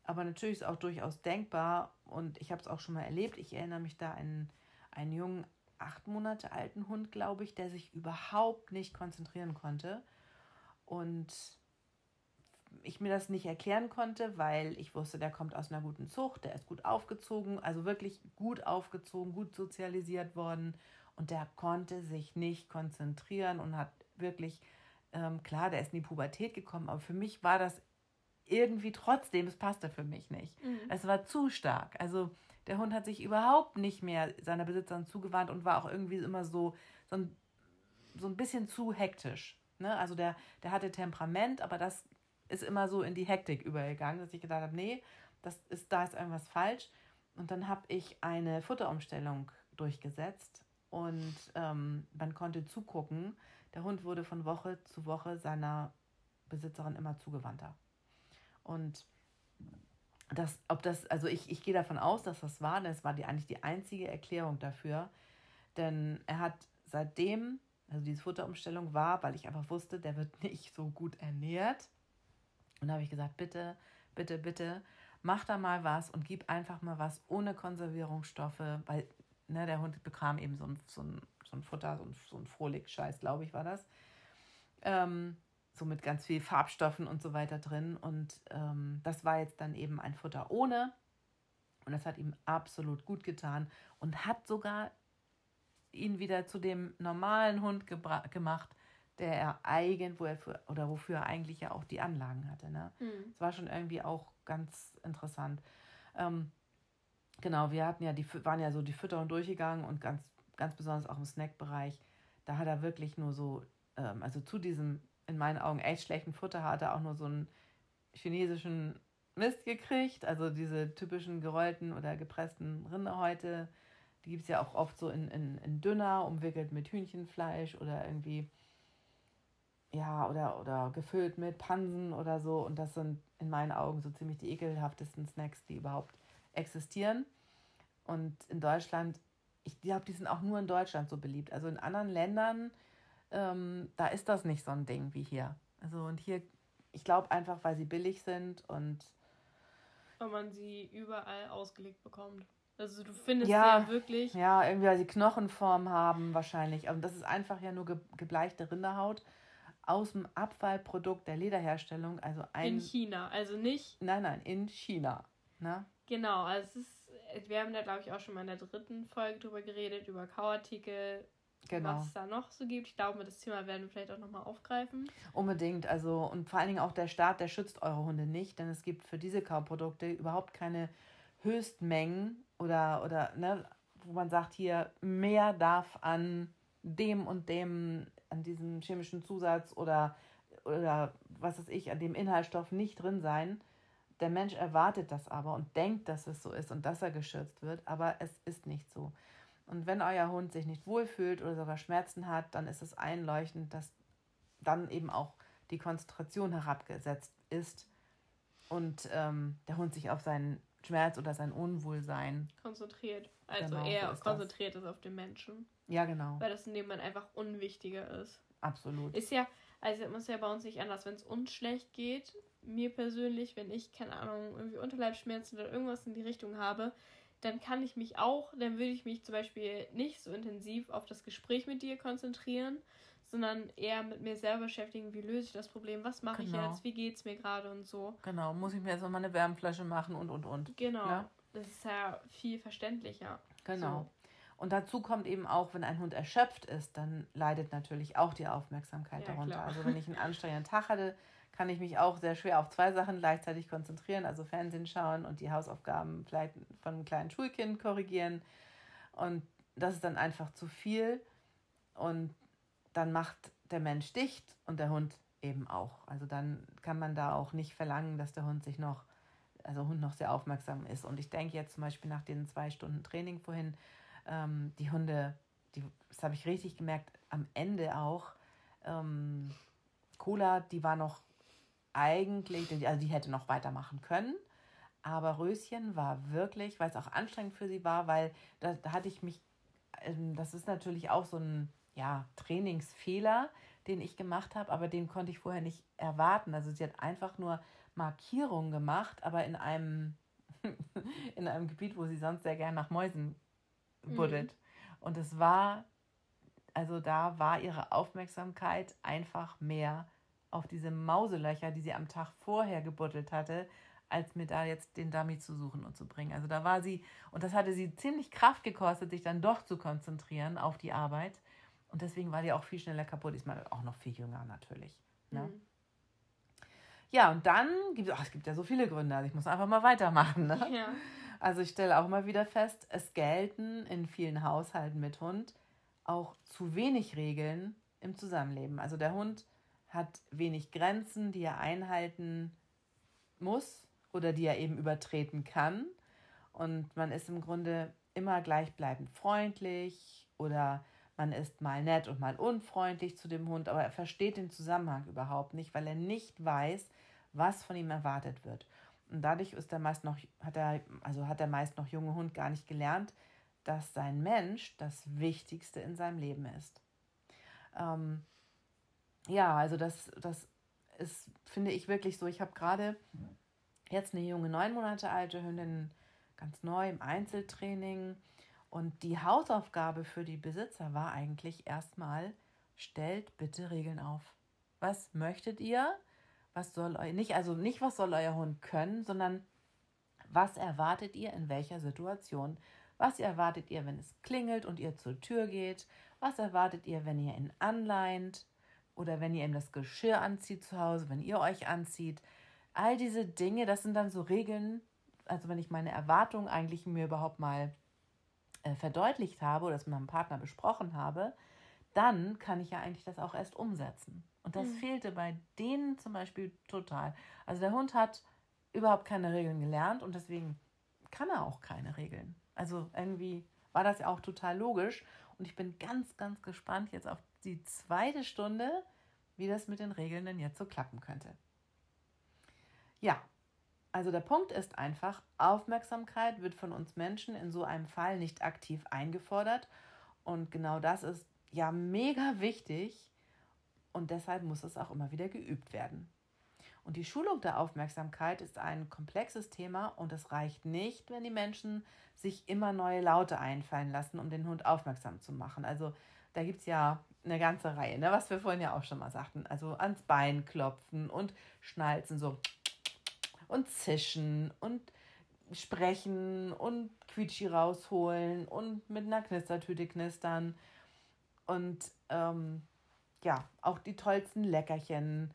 Aber natürlich ist es auch durchaus denkbar. Und ich habe es auch schon mal erlebt. Ich erinnere mich da an einen jungen, acht Monate alten Hund, glaube ich, der sich überhaupt nicht konzentrieren konnte. Und ich mir das nicht erklären konnte, weil ich wusste, der kommt aus einer guten Zucht, der ist gut aufgezogen, also wirklich gut aufgezogen, gut sozialisiert worden und der konnte sich nicht konzentrieren und hat wirklich, ähm, klar, der ist in die Pubertät gekommen, aber für mich war das irgendwie trotzdem, es passte für mich nicht. Mhm. Es war zu stark. Also der Hund hat sich überhaupt nicht mehr seiner Besitzerin zugewandt und war auch irgendwie immer so, so, ein, so ein bisschen zu hektisch. Ne? Also der, der hatte Temperament, aber das ist immer so in die Hektik übergegangen, dass ich gedacht habe, nee, das ist, da ist irgendwas falsch. Und dann habe ich eine Futterumstellung durchgesetzt und ähm, man konnte zugucken. Der Hund wurde von Woche zu Woche seiner Besitzerin immer zugewandter. Und das, ob das, also ich, ich gehe davon aus, dass das war, denn es war die, eigentlich die einzige Erklärung dafür. Denn er hat seitdem, also diese Futterumstellung war, weil ich einfach wusste, der wird nicht so gut ernährt. Und da habe ich gesagt, bitte, bitte, bitte, mach da mal was und gib einfach mal was ohne Konservierungsstoffe, weil ne, der Hund bekam eben so ein, so ein, so ein Futter, so ein, so ein Frohlig-Scheiß, glaube ich, war das. Ähm, so mit ganz viel Farbstoffen und so weiter drin. Und ähm, das war jetzt dann eben ein Futter ohne. Und das hat ihm absolut gut getan und hat sogar ihn wieder zu dem normalen Hund gemacht, der er eigen, wo er für, oder wofür er eigentlich ja auch die Anlagen hatte. Ne? Mhm. Das war schon irgendwie auch ganz interessant. Ähm, Genau, wir hatten ja die, waren ja so die Fütterung durchgegangen und ganz, ganz besonders auch im Snackbereich. Da hat er wirklich nur so, ähm, also zu diesem in meinen Augen echt schlechten Futter hat er auch nur so einen chinesischen Mist gekriegt. Also diese typischen gerollten oder gepressten Rinderhäute. Die gibt es ja auch oft so in, in, in dünner, umwickelt mit Hühnchenfleisch oder irgendwie, ja, oder, oder gefüllt mit Pansen oder so. Und das sind in meinen Augen so ziemlich die ekelhaftesten Snacks, die überhaupt existieren. Und in Deutschland, ich glaube, die sind auch nur in Deutschland so beliebt. Also in anderen Ländern, ähm, da ist das nicht so ein Ding wie hier. Also und hier, ich glaube einfach, weil sie billig sind und. Weil man sie überall ausgelegt bekommt. Also du findest ja, ja wirklich. Ja, irgendwie, weil sie Knochenform haben wahrscheinlich. Und das ist einfach ja nur ge gebleichte Rinderhaut aus dem Abfallprodukt der Lederherstellung. Also ein, in China, also nicht. Nein, nein, in China. Ne? Genau, also es ist, wir haben da glaube ich auch schon mal in der dritten Folge drüber geredet, über Kauartikel, genau. was es da noch so gibt. Ich glaube, das Thema werden wir vielleicht auch nochmal aufgreifen. Unbedingt, also und vor allen Dingen auch der Staat, der schützt eure Hunde nicht, denn es gibt für diese Kauprodukte überhaupt keine Höchstmengen oder, oder ne, wo man sagt, hier mehr darf an dem und dem, an diesem chemischen Zusatz oder, oder was weiß ich, an dem Inhaltsstoff nicht drin sein der Mensch erwartet das aber und denkt, dass es so ist und dass er geschützt wird, aber es ist nicht so. Und wenn euer Hund sich nicht wohlfühlt oder sogar Schmerzen hat, dann ist es einleuchtend, dass dann eben auch die Konzentration herabgesetzt ist und ähm, der Hund sich auf seinen Schmerz oder sein Unwohlsein konzentriert. Also genau, eher so konzentriert ist auf den Menschen. Ja, genau. Weil das in dem Moment einfach unwichtiger ist. Absolut. Ist ja, also muss ja bei uns nicht anders, wenn es uns schlecht geht, mir persönlich, wenn ich, keine Ahnung, irgendwie Unterleibsschmerzen oder irgendwas in die Richtung habe, dann kann ich mich auch, dann würde ich mich zum Beispiel nicht so intensiv auf das Gespräch mit dir konzentrieren, sondern eher mit mir selber beschäftigen, wie löse ich das Problem, was mache genau. ich jetzt, wie geht es mir gerade und so. Genau, muss ich mir jetzt nochmal eine Wärmflasche machen und und und. Genau, ja? das ist ja viel verständlicher. Genau. So. Und dazu kommt eben auch, wenn ein Hund erschöpft ist, dann leidet natürlich auch die Aufmerksamkeit ja, darunter. Klar. Also wenn ich einen anstrengenden Tag hatte, kann ich mich auch sehr schwer auf zwei Sachen gleichzeitig konzentrieren, also Fernsehen schauen und die Hausaufgaben vielleicht von einem kleinen Schulkind korrigieren. Und das ist dann einfach zu viel. Und dann macht der Mensch dicht und der Hund eben auch. Also dann kann man da auch nicht verlangen, dass der Hund sich noch, also Hund noch sehr aufmerksam ist. Und ich denke jetzt zum Beispiel nach den zwei Stunden Training vorhin, ähm, die Hunde, die, das habe ich richtig gemerkt, am Ende auch, ähm, Cola, die war noch eigentlich, also die hätte noch weitermachen können. Aber Röschen war wirklich, weil es auch anstrengend für sie war, weil da, da hatte ich mich, ähm, das ist natürlich auch so ein ja, Trainingsfehler, den ich gemacht habe, aber den konnte ich vorher nicht erwarten. Also sie hat einfach nur Markierungen gemacht, aber in einem, in einem Gebiet, wo sie sonst sehr gern nach Mäusen buddelt. Mhm. Und es war, also da war ihre Aufmerksamkeit einfach mehr auf diese Mauselöcher, die sie am Tag vorher gebuddelt hatte, als mir da jetzt den Dummy zu suchen und zu bringen. Also da war sie, und das hatte sie ziemlich Kraft gekostet, sich dann doch zu konzentrieren auf die Arbeit. Und deswegen war die auch viel schneller kaputt. Ist man auch noch viel jünger natürlich. Ne? Mhm. Ja, und dann gibt es, es gibt ja so viele Gründe. Also ich muss einfach mal weitermachen. Ne? Ja. Also ich stelle auch mal wieder fest, es gelten in vielen Haushalten mit Hund auch zu wenig Regeln im Zusammenleben. Also der Hund hat wenig Grenzen, die er einhalten muss oder die er eben übertreten kann. Und man ist im Grunde immer gleichbleibend freundlich oder man ist mal nett und mal unfreundlich zu dem Hund, aber er versteht den Zusammenhang überhaupt nicht, weil er nicht weiß, was von ihm erwartet wird. Und dadurch ist er meist noch, hat er, also hat der meist noch junge Hund gar nicht gelernt, dass sein Mensch das Wichtigste in seinem Leben ist. Ähm, ja, also das, das ist, finde ich wirklich so. Ich habe gerade jetzt eine junge, neun Monate alte Hündin, ganz neu im Einzeltraining. Und die Hausaufgabe für die Besitzer war eigentlich erstmal, stellt bitte Regeln auf. Was möchtet ihr? Was soll euer, nicht, also nicht, was soll euer Hund können, sondern was erwartet ihr in welcher Situation? Was erwartet ihr, wenn es klingelt und ihr zur Tür geht? Was erwartet ihr, wenn ihr ihn anleint? oder wenn ihr ihm das Geschirr anzieht zu Hause, wenn ihr euch anzieht. All diese Dinge, das sind dann so Regeln, also wenn ich meine Erwartungen eigentlich mir überhaupt mal äh, verdeutlicht habe oder das mit meinem Partner besprochen habe, dann kann ich ja eigentlich das auch erst umsetzen. Und das mhm. fehlte bei denen zum Beispiel total. Also der Hund hat überhaupt keine Regeln gelernt und deswegen kann er auch keine Regeln. Also irgendwie war das ja auch total logisch. Und ich bin ganz, ganz gespannt jetzt auf die zweite Stunde, wie das mit den Regeln denn jetzt so klappen könnte. Ja, also der Punkt ist einfach, Aufmerksamkeit wird von uns Menschen in so einem Fall nicht aktiv eingefordert. Und genau das ist ja mega wichtig und deshalb muss es auch immer wieder geübt werden. Und die Schulung der Aufmerksamkeit ist ein komplexes Thema und es reicht nicht, wenn die Menschen sich immer neue Laute einfallen lassen, um den Hund aufmerksam zu machen. Also da gibt es ja eine ganze Reihe, ne, was wir vorhin ja auch schon mal sagten. Also ans Bein klopfen und schnalzen so und zischen und sprechen und Quietschi rausholen und mit einer Knistertüte knistern und ähm, ja, auch die tollsten Leckerchen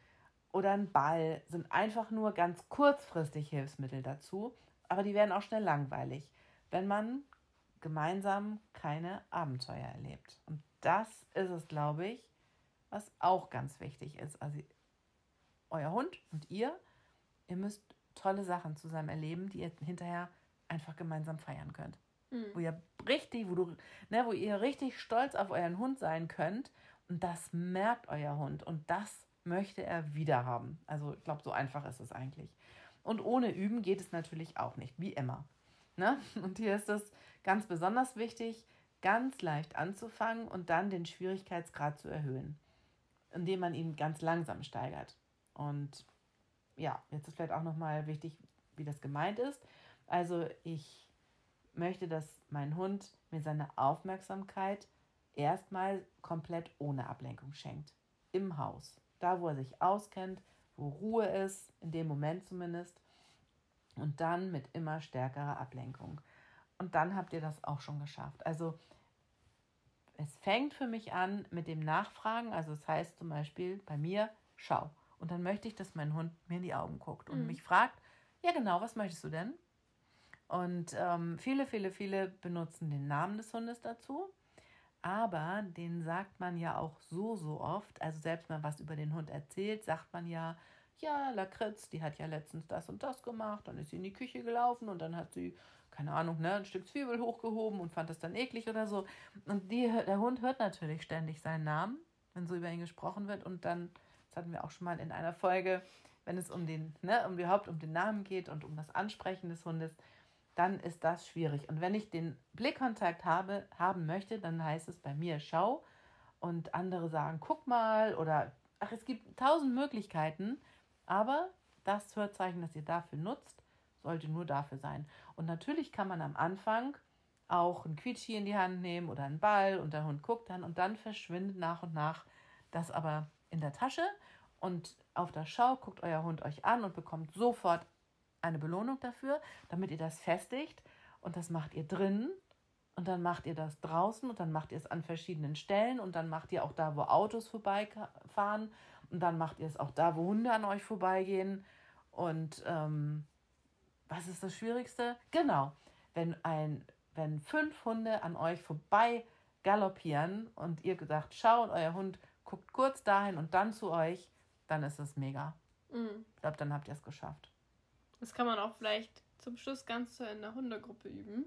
oder ein Ball sind einfach nur ganz kurzfristig Hilfsmittel dazu, aber die werden auch schnell langweilig, wenn man gemeinsam keine Abenteuer erlebt. Und das ist es, glaube ich, was auch ganz wichtig ist. Also euer Hund und ihr, ihr müsst tolle Sachen zusammen erleben, die ihr hinterher einfach gemeinsam feiern könnt. Mhm. Wo ihr richtig, wo du, ne, wo ihr richtig stolz auf euren Hund sein könnt. Und das merkt euer Hund. Und das möchte er wieder haben. Also ich glaube, so einfach ist es eigentlich. Und ohne Üben geht es natürlich auch nicht, wie immer. Ne? Und hier ist es ganz besonders wichtig, ganz leicht anzufangen und dann den Schwierigkeitsgrad zu erhöhen, indem man ihn ganz langsam steigert. Und ja, jetzt ist vielleicht auch nochmal wichtig, wie das gemeint ist. Also ich möchte, dass mein Hund mir seine Aufmerksamkeit erstmal komplett ohne Ablenkung schenkt. Im Haus. Da, wo er sich auskennt, wo Ruhe ist, in dem Moment zumindest. Und dann mit immer stärkerer Ablenkung. Und dann habt ihr das auch schon geschafft. Also es fängt für mich an mit dem Nachfragen. Also es das heißt zum Beispiel bei mir, schau. Und dann möchte ich, dass mein Hund mir in die Augen guckt und mhm. mich fragt, ja genau, was möchtest du denn? Und ähm, viele, viele, viele benutzen den Namen des Hundes dazu. Aber den sagt man ja auch so, so oft. Also selbst wenn man was über den Hund erzählt, sagt man ja, ja, Lakritz, die hat ja letztens das und das gemacht. Dann ist sie in die Küche gelaufen und dann hat sie, keine Ahnung, ne, ein Stück Zwiebel hochgehoben und fand das dann eklig oder so. Und die, der Hund hört natürlich ständig seinen Namen, wenn so über ihn gesprochen wird. Und dann, das hatten wir auch schon mal in einer Folge, wenn es um den, ne, um überhaupt um den Namen geht und um das Ansprechen des Hundes, dann ist das schwierig. Und wenn ich den Blickkontakt habe, haben möchte, dann heißt es bei mir schau und andere sagen, guck mal oder ach, es gibt tausend Möglichkeiten, aber das Hörzeichen, das ihr dafür nutzt, sollte nur dafür sein. Und natürlich kann man am Anfang auch ein Quietschi in die Hand nehmen oder einen Ball und der Hund guckt dann und dann verschwindet nach und nach das aber in der Tasche und auf der Schau guckt euer Hund euch an und bekommt sofort eine Belohnung dafür, damit ihr das festigt. Und das macht ihr drin und dann macht ihr das draußen und dann macht ihr es an verschiedenen Stellen und dann macht ihr auch da, wo Autos vorbeifahren und dann macht ihr es auch da, wo Hunde an euch vorbeigehen. Und ähm, was ist das Schwierigste? Genau, wenn ein, wenn fünf Hunde an euch vorbei galoppieren und ihr gesagt, schau euer Hund guckt kurz dahin und dann zu euch, dann ist es mega. Mhm. Ich glaube, dann habt ihr es geschafft. Das kann man auch vielleicht zum Schluss ganz so in der Hundegruppe üben.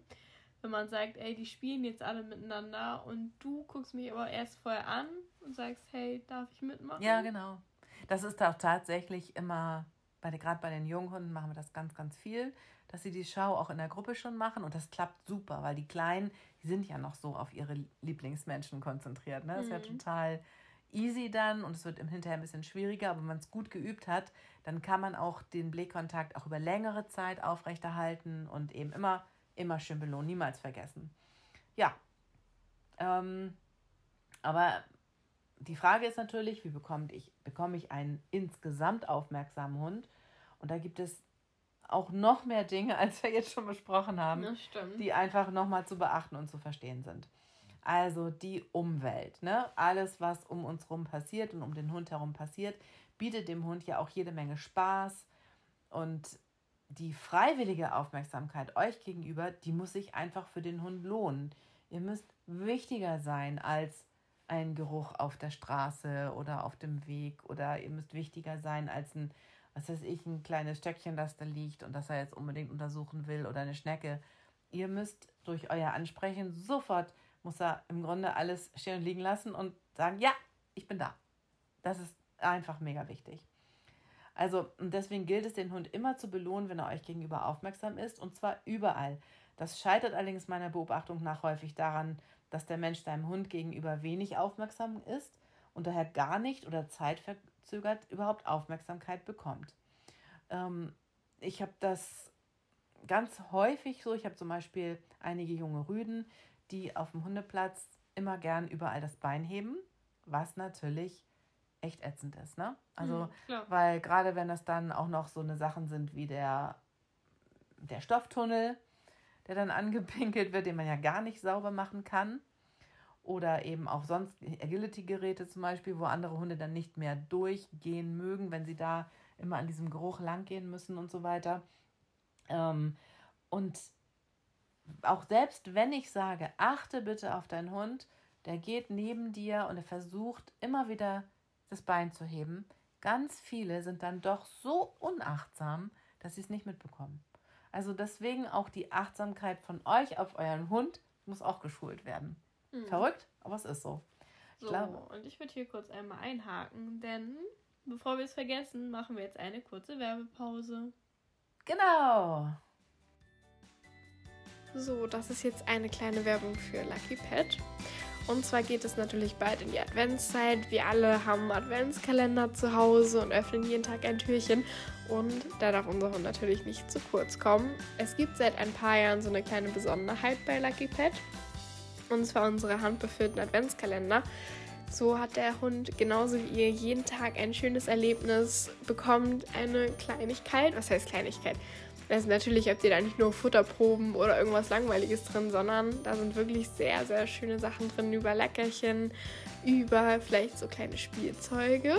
Wenn man sagt, ey, die spielen jetzt alle miteinander und du guckst mich aber erst vorher an und sagst, hey, darf ich mitmachen? Ja, genau. Das ist auch tatsächlich immer, bei gerade bei den Junghunden machen wir das ganz, ganz viel, dass sie die Schau auch in der Gruppe schon machen und das klappt super, weil die Kleinen, die sind ja noch so auf ihre Lieblingsmenschen konzentriert. Ne? Das mhm. ist ja mhm. total easy dann und es wird im Hinterher ein bisschen schwieriger, aber wenn man es gut geübt hat, dann kann man auch den Blickkontakt auch über längere Zeit aufrechterhalten und eben immer, immer schön belohnen, niemals vergessen. Ja, ähm, aber die Frage ist natürlich, wie bekomme ich, bekomme ich einen insgesamt aufmerksamen Hund? Und da gibt es auch noch mehr Dinge, als wir jetzt schon besprochen haben, die einfach nochmal zu beachten und zu verstehen sind. Also die Umwelt, ne? Alles, was um uns herum passiert und um den Hund herum passiert, bietet dem Hund ja auch jede Menge Spaß. Und die freiwillige Aufmerksamkeit euch gegenüber, die muss sich einfach für den Hund lohnen. Ihr müsst wichtiger sein als ein Geruch auf der Straße oder auf dem Weg oder ihr müsst wichtiger sein als ein, was weiß ich, ein kleines Stöckchen, das da liegt und das er jetzt unbedingt untersuchen will oder eine Schnecke. Ihr müsst durch euer Ansprechen sofort muss er im Grunde alles stehen und liegen lassen und sagen, ja, ich bin da. Das ist einfach mega wichtig. Also, und deswegen gilt es, den Hund immer zu belohnen, wenn er euch gegenüber aufmerksam ist, und zwar überall. Das scheitert allerdings meiner Beobachtung nach häufig daran, dass der Mensch seinem Hund gegenüber wenig aufmerksam ist und daher gar nicht oder zeitverzögert überhaupt Aufmerksamkeit bekommt. Ähm, ich habe das ganz häufig so. Ich habe zum Beispiel einige junge Rüden, die auf dem Hundeplatz immer gern überall das Bein heben, was natürlich echt ätzend ist, ne? Also, mhm, weil gerade wenn das dann auch noch so eine Sachen sind wie der, der Stofftunnel, der dann angepinkelt wird, den man ja gar nicht sauber machen kann. Oder eben auch sonst Agility-Geräte zum Beispiel, wo andere Hunde dann nicht mehr durchgehen mögen, wenn sie da immer an diesem Geruch langgehen müssen und so weiter. Ähm, und auch selbst wenn ich sage, achte bitte auf deinen Hund, der geht neben dir und er versucht immer wieder das Bein zu heben, ganz viele sind dann doch so unachtsam, dass sie es nicht mitbekommen. Also deswegen auch die Achtsamkeit von euch auf euren Hund muss auch geschult werden. Mhm. Verrückt, aber es ist so. So, glaube. und ich würde hier kurz einmal einhaken, denn bevor wir es vergessen, machen wir jetzt eine kurze Werbepause. Genau. So, das ist jetzt eine kleine Werbung für Lucky Pet. Und zwar geht es natürlich bald in die Adventszeit. Wir alle haben Adventskalender zu Hause und öffnen jeden Tag ein Türchen. Und da darf unser Hund natürlich nicht zu kurz kommen. Es gibt seit ein paar Jahren so eine kleine Besonderheit bei Lucky Pet. Und zwar unsere handbefüllten Adventskalender. So hat der Hund genauso wie ihr jeden Tag ein schönes Erlebnis, bekommt eine Kleinigkeit. Was heißt Kleinigkeit? Also natürlich habt ihr da nicht nur Futterproben oder irgendwas Langweiliges drin, sondern da sind wirklich sehr, sehr schöne Sachen drin über Leckerchen, über vielleicht so kleine Spielzeuge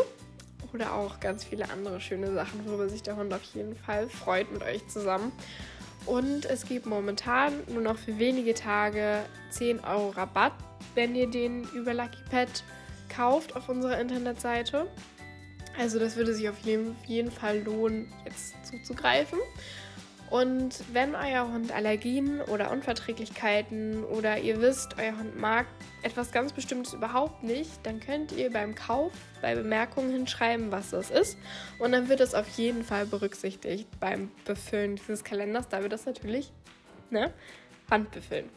oder auch ganz viele andere schöne Sachen, worüber sich der Hund auf jeden Fall freut mit euch zusammen. Und es gibt momentan nur noch für wenige Tage 10 Euro Rabatt, wenn ihr den über Lucky Pet kauft auf unserer Internetseite. Also das würde sich auf jeden, jeden Fall lohnen, jetzt zuzugreifen. Und wenn euer Hund Allergien oder Unverträglichkeiten oder ihr wisst, euer Hund mag etwas ganz Bestimmtes überhaupt nicht, dann könnt ihr beim Kauf bei Bemerkungen hinschreiben, was das ist. Und dann wird es auf jeden Fall berücksichtigt beim Befüllen dieses Kalenders, da wir das natürlich ne, handbefüllen.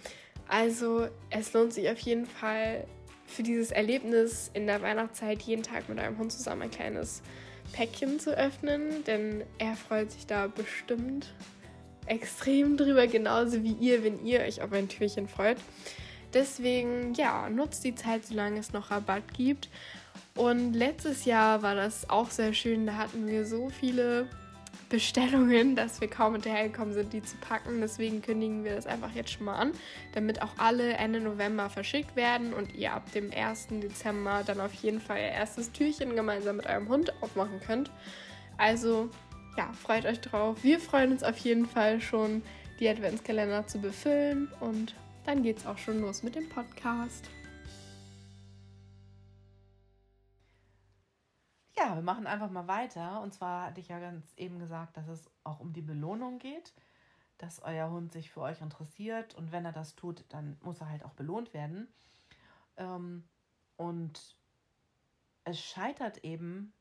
Also es lohnt sich auf jeden Fall für dieses Erlebnis in der Weihnachtszeit jeden Tag mit eurem Hund zusammen ein kleines Päckchen zu öffnen, denn er freut sich da bestimmt extrem drüber, genauso wie ihr, wenn ihr euch auf ein Türchen freut. Deswegen, ja, nutzt die Zeit, solange es noch Rabatt gibt. Und letztes Jahr war das auch sehr schön. Da hatten wir so viele Bestellungen, dass wir kaum hinterhergekommen sind, die zu packen. Deswegen kündigen wir das einfach jetzt schon mal an, damit auch alle Ende November verschickt werden und ihr ab dem 1. Dezember dann auf jeden Fall ihr erstes Türchen gemeinsam mit eurem Hund aufmachen könnt. Also ja, freut euch drauf. Wir freuen uns auf jeden Fall schon, die Adventskalender zu befüllen und dann geht's auch schon los mit dem Podcast. Ja, wir machen einfach mal weiter. Und zwar hatte ich ja ganz eben gesagt, dass es auch um die Belohnung geht, dass euer Hund sich für euch interessiert und wenn er das tut, dann muss er halt auch belohnt werden. Ähm, und es scheitert eben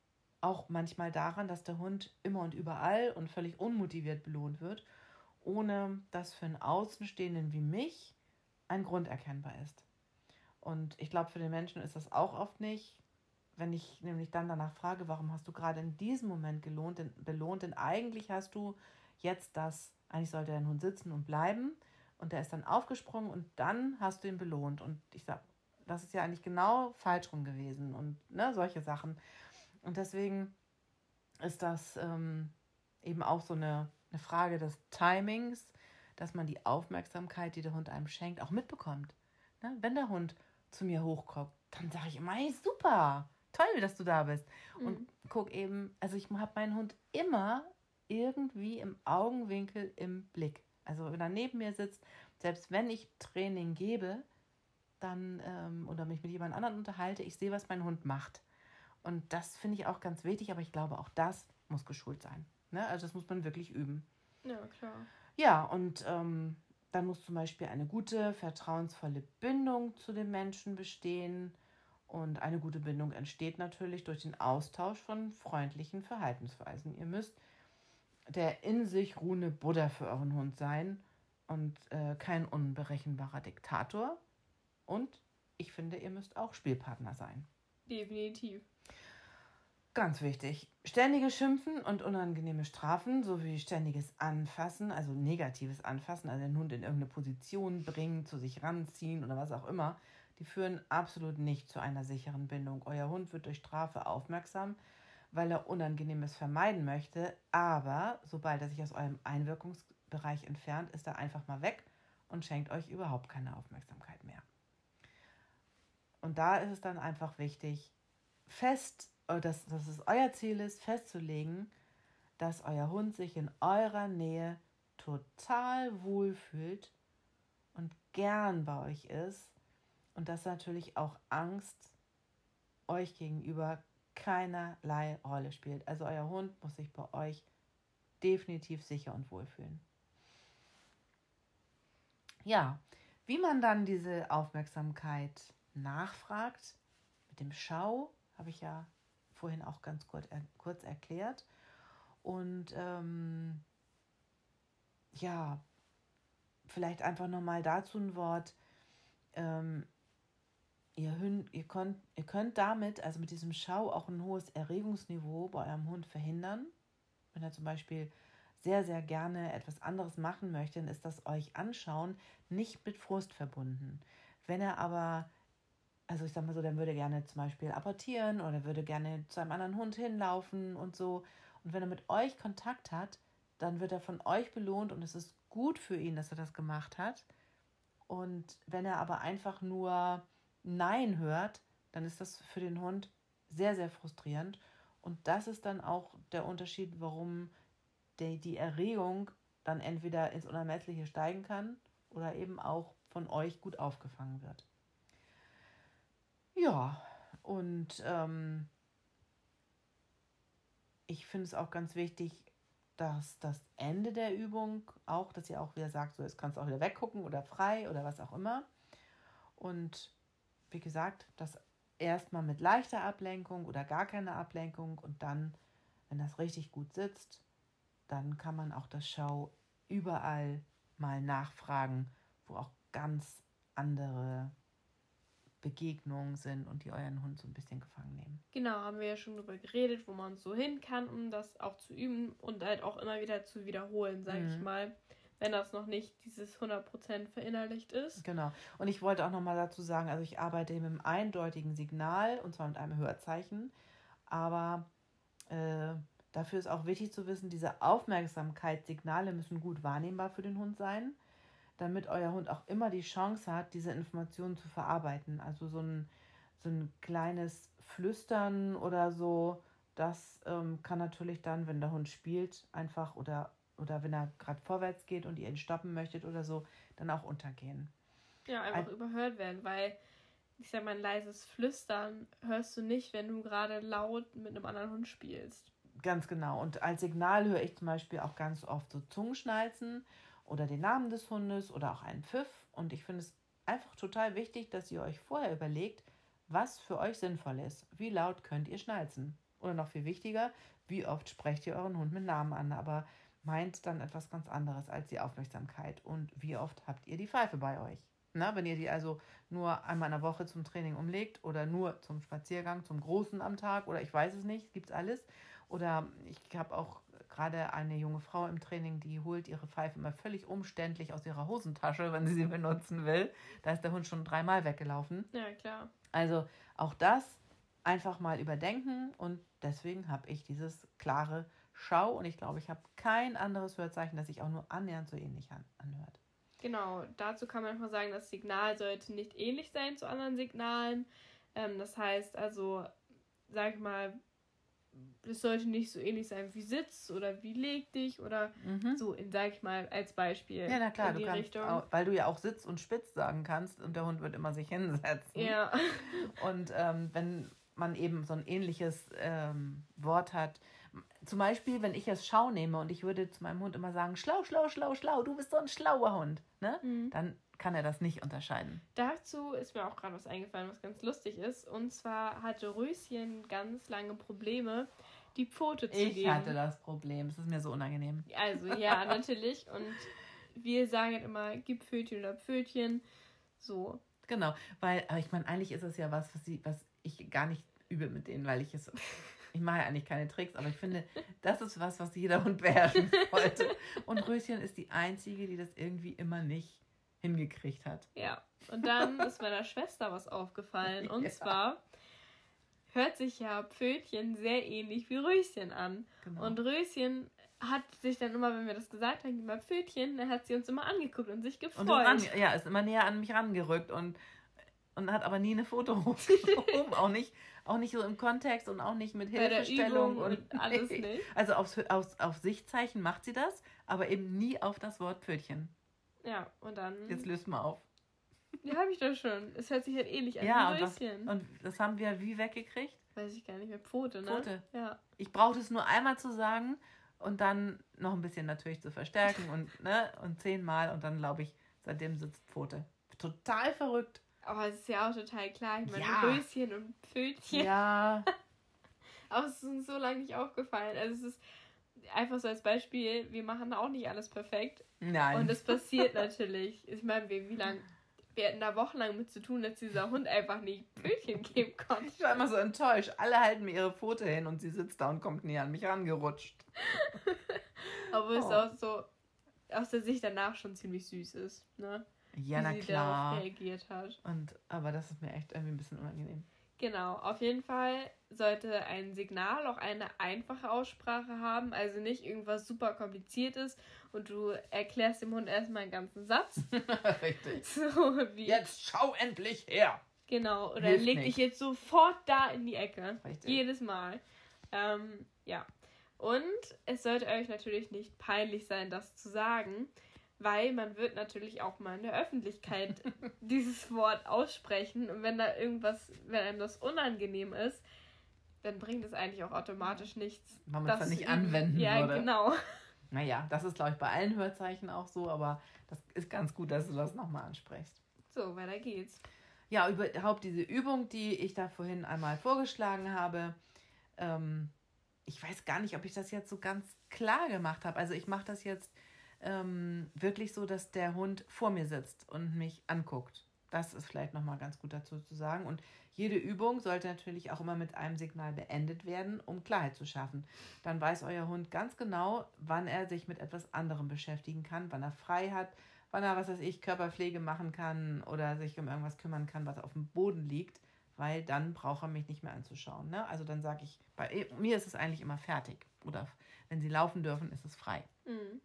auch manchmal daran, dass der Hund immer und überall und völlig unmotiviert belohnt wird, ohne dass für einen Außenstehenden wie mich ein Grund erkennbar ist. Und ich glaube, für den Menschen ist das auch oft nicht. Wenn ich nämlich dann danach frage, warum hast du gerade in diesem Moment gelohnt, denn, belohnt, denn eigentlich hast du jetzt das, eigentlich sollte dein Hund sitzen und bleiben und der ist dann aufgesprungen und dann hast du ihn belohnt. Und ich sage, das ist ja eigentlich genau falsch rum gewesen und ne, solche Sachen. Und deswegen ist das ähm, eben auch so eine, eine Frage des Timings, dass man die Aufmerksamkeit, die der Hund einem schenkt, auch mitbekommt. Ne? Wenn der Hund zu mir hochguckt, dann sage ich immer, hey, super, toll, dass du da bist. Mhm. Und guck eben, also ich habe meinen Hund immer irgendwie im Augenwinkel im Blick. Also wenn er neben mir sitzt, selbst wenn ich Training gebe, dann ähm, oder mich mit jemand anderem unterhalte, ich sehe, was mein Hund macht. Und das finde ich auch ganz wichtig, aber ich glaube, auch das muss geschult sein. Ne? Also das muss man wirklich üben. Ja, klar. Ja, und ähm, dann muss zum Beispiel eine gute, vertrauensvolle Bindung zu dem Menschen bestehen. Und eine gute Bindung entsteht natürlich durch den Austausch von freundlichen Verhaltensweisen. Ihr müsst der in sich ruhende Buddha für euren Hund sein und äh, kein unberechenbarer Diktator. Und ich finde, ihr müsst auch Spielpartner sein. Definitiv. Ganz wichtig. Ständiges Schimpfen und unangenehme Strafen sowie ständiges Anfassen, also negatives Anfassen, also den Hund in irgendeine Position bringen, zu sich ranziehen oder was auch immer, die führen absolut nicht zu einer sicheren Bindung. Euer Hund wird durch Strafe aufmerksam, weil er Unangenehmes vermeiden möchte, aber sobald er sich aus eurem Einwirkungsbereich entfernt, ist er einfach mal weg und schenkt euch überhaupt keine Aufmerksamkeit mehr. Und da ist es dann einfach wichtig, fest äh, dass, dass es euer Ziel ist, festzulegen, dass euer Hund sich in eurer Nähe total wohlfühlt und gern bei euch ist und dass natürlich auch Angst euch gegenüber keinerlei Rolle spielt. Also euer Hund muss sich bei euch definitiv sicher und wohlfühlen. Ja, wie man dann diese Aufmerksamkeit nachfragt, mit dem Schau, habe ich ja vorhin auch ganz kurz, äh, kurz erklärt. Und ähm, ja, vielleicht einfach nochmal dazu ein Wort. Ähm, ihr, Hund, ihr, könnt, ihr könnt damit, also mit diesem Schau, auch ein hohes Erregungsniveau bei eurem Hund verhindern. Wenn er zum Beispiel sehr, sehr gerne etwas anderes machen möchte, dann ist das euch anschauen nicht mit Frust verbunden. Wenn er aber, also ich sag mal so, der würde gerne zum Beispiel apportieren oder würde gerne zu einem anderen Hund hinlaufen und so. Und wenn er mit euch Kontakt hat, dann wird er von euch belohnt und es ist gut für ihn, dass er das gemacht hat. Und wenn er aber einfach nur Nein hört, dann ist das für den Hund sehr, sehr frustrierend. Und das ist dann auch der Unterschied, warum die, die Erregung dann entweder ins Unermessliche steigen kann oder eben auch von euch gut aufgefangen wird. Ja, und ähm, ich finde es auch ganz wichtig, dass das Ende der Übung auch, dass ihr auch wieder sagt, so jetzt kannst du auch wieder weggucken oder frei oder was auch immer. Und wie gesagt, das erstmal mit leichter Ablenkung oder gar keine Ablenkung und dann, wenn das richtig gut sitzt, dann kann man auch das Schau überall mal nachfragen, wo auch ganz andere Begegnungen sind und die euren Hund so ein bisschen gefangen nehmen. Genau, haben wir ja schon darüber geredet, wo man so hin kann, um das auch zu üben und halt auch immer wieder zu wiederholen, sage mhm. ich mal, wenn das noch nicht dieses 100% verinnerlicht ist. Genau. Und ich wollte auch nochmal dazu sagen, also ich arbeite mit einem eindeutigen Signal und zwar mit einem Hörzeichen, aber äh, Dafür ist auch wichtig zu wissen, diese Aufmerksamkeitssignale müssen gut wahrnehmbar für den Hund sein, damit euer Hund auch immer die Chance hat, diese Informationen zu verarbeiten. Also so ein, so ein kleines Flüstern oder so, das ähm, kann natürlich dann, wenn der Hund spielt, einfach oder, oder wenn er gerade vorwärts geht und ihr ihn stoppen möchtet oder so, dann auch untergehen. Ja, einfach Ein, überhört werden, weil ich sag mal, ein leises Flüstern hörst du nicht, wenn du gerade laut mit einem anderen Hund spielst. Ganz genau. Und als Signal höre ich zum Beispiel auch ganz oft so Zungenschnalzen oder den Namen des Hundes oder auch einen Pfiff. Und ich finde es einfach total wichtig, dass ihr euch vorher überlegt, was für euch sinnvoll ist. Wie laut könnt ihr schnalzen? Oder noch viel wichtiger, wie oft sprecht ihr euren Hund mit Namen an, aber meint dann etwas ganz anderes als die Aufmerksamkeit. Und wie oft habt ihr die Pfeife bei euch? Na, wenn ihr die also nur einmal in der Woche zum Training umlegt oder nur zum Spaziergang, zum Großen am Tag oder ich weiß es nicht, gibt es alles. Oder ich habe auch gerade eine junge Frau im Training, die holt ihre Pfeife immer völlig umständlich aus ihrer Hosentasche, wenn sie sie benutzen will. Da ist der Hund schon dreimal weggelaufen. Ja, klar. Also auch das einfach mal überdenken und deswegen habe ich dieses klare Schau und ich glaube, ich habe kein anderes Hörzeichen, das sich auch nur annähernd so ähnlich an, anhört. Genau, dazu kann man einfach sagen, das Signal sollte nicht ähnlich sein zu anderen Signalen. Ähm, das heißt also, sag ich mal, es sollte nicht so ähnlich sein wie Sitz oder wie leg dich oder mhm. so, in, sag ich mal, als Beispiel. Ja, na klar, du kannst auch, weil du ja auch Sitz und Spitz sagen kannst und der Hund wird immer sich hinsetzen. Ja. Und ähm, wenn man eben so ein ähnliches ähm, Wort hat, zum Beispiel, wenn ich jetzt Schau nehme und ich würde zu meinem Hund immer sagen, schlau, schlau, schlau, schlau, du bist so ein schlauer Hund, ne? Mhm. Dann kann er das nicht unterscheiden. Dazu ist mir auch gerade was eingefallen, was ganz lustig ist. Und zwar hatte Röschen ganz lange Probleme, die Pfote zu ich geben. Ich hatte das Problem. Es ist mir so unangenehm. Also ja, natürlich. Und wir sagen halt immer, gib Pfötchen oder Pfötchen. So. Genau, weil, aber ich meine, eigentlich ist es ja was, was, sie, was ich gar nicht übe mit denen, weil ich es. Ich mache ja eigentlich keine Tricks, aber ich finde, das ist was, was jeder Hund beherrschen sollte. Und Röschen ist die Einzige, die das irgendwie immer nicht hingekriegt hat. Ja, und dann ist meiner Schwester was aufgefallen. Und ja. zwar hört sich ja Pfötchen sehr ähnlich wie Röschen an. Genau. Und Röschen hat sich dann immer, wenn wir das gesagt haben, immer Pfötchen, dann hat sie uns immer angeguckt und sich gefreut. Und ran, ja, ist immer näher an mich rangerückt und, und hat aber nie eine Foto hochgehoben. auch, nicht, auch nicht so im Kontext und auch nicht mit Hilfestellung und, und, alles nee. nicht. Also aufs, aufs, auf Sichtzeichen macht sie das, aber eben nie auf das Wort Pfötchen. Ja, und dann. Jetzt löst mal auf. Ja, habe ich doch schon. Es hört sich halt ähnlich an ja. Und, und das haben wir wie weggekriegt? Weiß ich gar nicht mehr. Pfote, ne? Pfote. Ja. Ich brauchte es nur einmal zu sagen und dann noch ein bisschen natürlich zu verstärken und, ne, und zehnmal und dann glaube ich, seitdem sitzt Pfote. Total verrückt. Aber es ist ja auch total klar. Ich meine, ja. Röschen und Pfötchen. Ja. Aber es ist uns so lange nicht aufgefallen. Also es ist einfach so als Beispiel, wir machen auch nicht alles perfekt. Nein. Und es passiert natürlich. Ich meine, wie, wie lange wir hatten da wochenlang mit zu tun, dass dieser Hund einfach nicht Pfötchen geben konnte. Ich war immer so enttäuscht. Alle halten mir ihre Pfote hin und sie sitzt da und kommt nie an mich rangerutscht. Aber oh. es auch so aus der Sicht danach schon ziemlich süß ist, ne? Ja, Wie na sie klar. darauf reagiert hat. Und, aber das ist mir echt irgendwie ein bisschen unangenehm. Genau, auf jeden Fall sollte ein Signal auch eine einfache Aussprache haben, also nicht irgendwas super kompliziertes und du erklärst dem Hund erstmal einen ganzen Satz. Richtig. So wie jetzt schau endlich her. Genau, oder Hilft leg nicht. dich jetzt sofort da in die Ecke. Richtig. Jedes Mal. Ähm, ja. Und es sollte euch natürlich nicht peinlich sein, das zu sagen weil man wird natürlich auch mal in der Öffentlichkeit dieses Wort aussprechen und wenn da irgendwas, wenn einem das unangenehm ist, dann bringt es eigentlich auch automatisch nichts. Weil man es dann nicht anwenden ja, würde. Ja, genau. Naja, das ist, glaube ich, bei allen Hörzeichen auch so, aber das ist ganz gut, dass du das nochmal ansprichst. So, weiter geht's. Ja, überhaupt diese Übung, die ich da vorhin einmal vorgeschlagen habe, ähm, ich weiß gar nicht, ob ich das jetzt so ganz klar gemacht habe. Also ich mache das jetzt ähm, wirklich so, dass der Hund vor mir sitzt und mich anguckt. Das ist vielleicht nochmal ganz gut dazu zu sagen. Und jede Übung sollte natürlich auch immer mit einem Signal beendet werden, um Klarheit zu schaffen. Dann weiß euer Hund ganz genau, wann er sich mit etwas anderem beschäftigen kann, wann er frei hat, wann er, was weiß ich, Körperpflege machen kann oder sich um irgendwas kümmern kann, was auf dem Boden liegt, weil dann braucht er mich nicht mehr anzuschauen. Ne? Also dann sage ich, bei mir ist es eigentlich immer fertig. Oder wenn sie laufen dürfen, ist es frei. Mhm.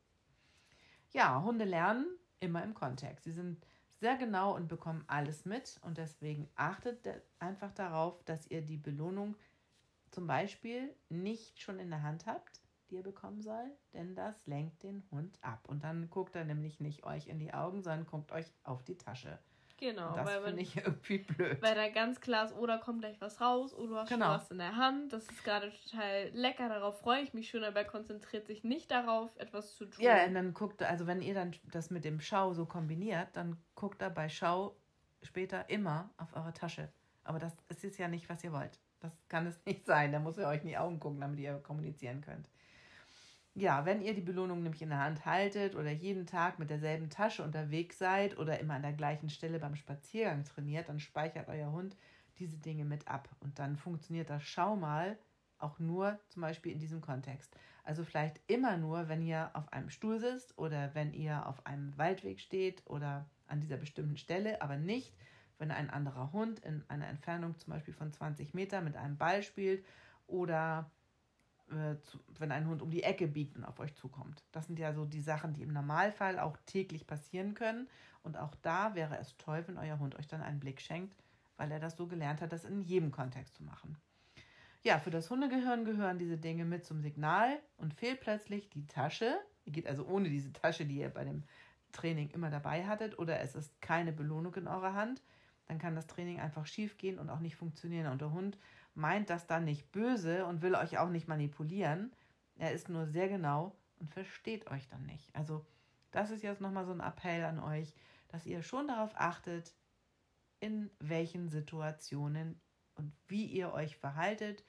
Ja, Hunde lernen immer im Kontext. Sie sind sehr genau und bekommen alles mit und deswegen achtet einfach darauf, dass ihr die Belohnung zum Beispiel nicht schon in der Hand habt, die ihr bekommen soll, denn das lenkt den Hund ab. Und dann guckt er nämlich nicht euch in die Augen, sondern guckt euch auf die Tasche. Genau, das finde ich irgendwie blöd. Weil da ganz klar ist, oder oh, kommt gleich was raus, oder oh, du hast genau. schon was in der Hand. Das ist gerade total lecker, darauf freue ich mich schon, aber er konzentriert sich nicht darauf, etwas zu tun. Ja, und dann guckt, also wenn ihr dann das mit dem Schau so kombiniert, dann guckt er bei Schau später immer auf eure Tasche. Aber das ist ja nicht, was ihr wollt. Das kann es nicht sein. Da muss er euch in die Augen gucken, damit ihr kommunizieren könnt. Ja, wenn ihr die Belohnung nämlich in der Hand haltet oder jeden Tag mit derselben Tasche unterwegs seid oder immer an der gleichen Stelle beim Spaziergang trainiert, dann speichert euer Hund diese Dinge mit ab. Und dann funktioniert das Schau mal auch nur zum Beispiel in diesem Kontext. Also vielleicht immer nur, wenn ihr auf einem Stuhl sitzt oder wenn ihr auf einem Waldweg steht oder an dieser bestimmten Stelle, aber nicht, wenn ein anderer Hund in einer Entfernung zum Beispiel von 20 Meter mit einem Ball spielt oder äh, wenn ein Hund um die Ecke biegt und auf euch zukommt. Das sind ja so die Sachen, die im Normalfall auch täglich passieren können. Und auch da wäre es toll, wenn euer Hund euch dann einen Blick schenkt, weil er das so gelernt hat, das in jedem Kontext zu machen. Ja, für das Hundegehirn gehören diese Dinge mit zum Signal und fehlt plötzlich die Tasche. Ihr geht also ohne diese Tasche, die ihr bei dem Training immer dabei hattet, oder es ist keine Belohnung in eurer Hand, dann kann das Training einfach schief gehen und auch nicht funktionieren. Und der Hund meint das dann nicht böse und will euch auch nicht manipulieren. Er ist nur sehr genau und versteht euch dann nicht. Also das ist jetzt nochmal so ein Appell an euch, dass ihr schon darauf achtet, in welchen Situationen und wie ihr euch verhaltet,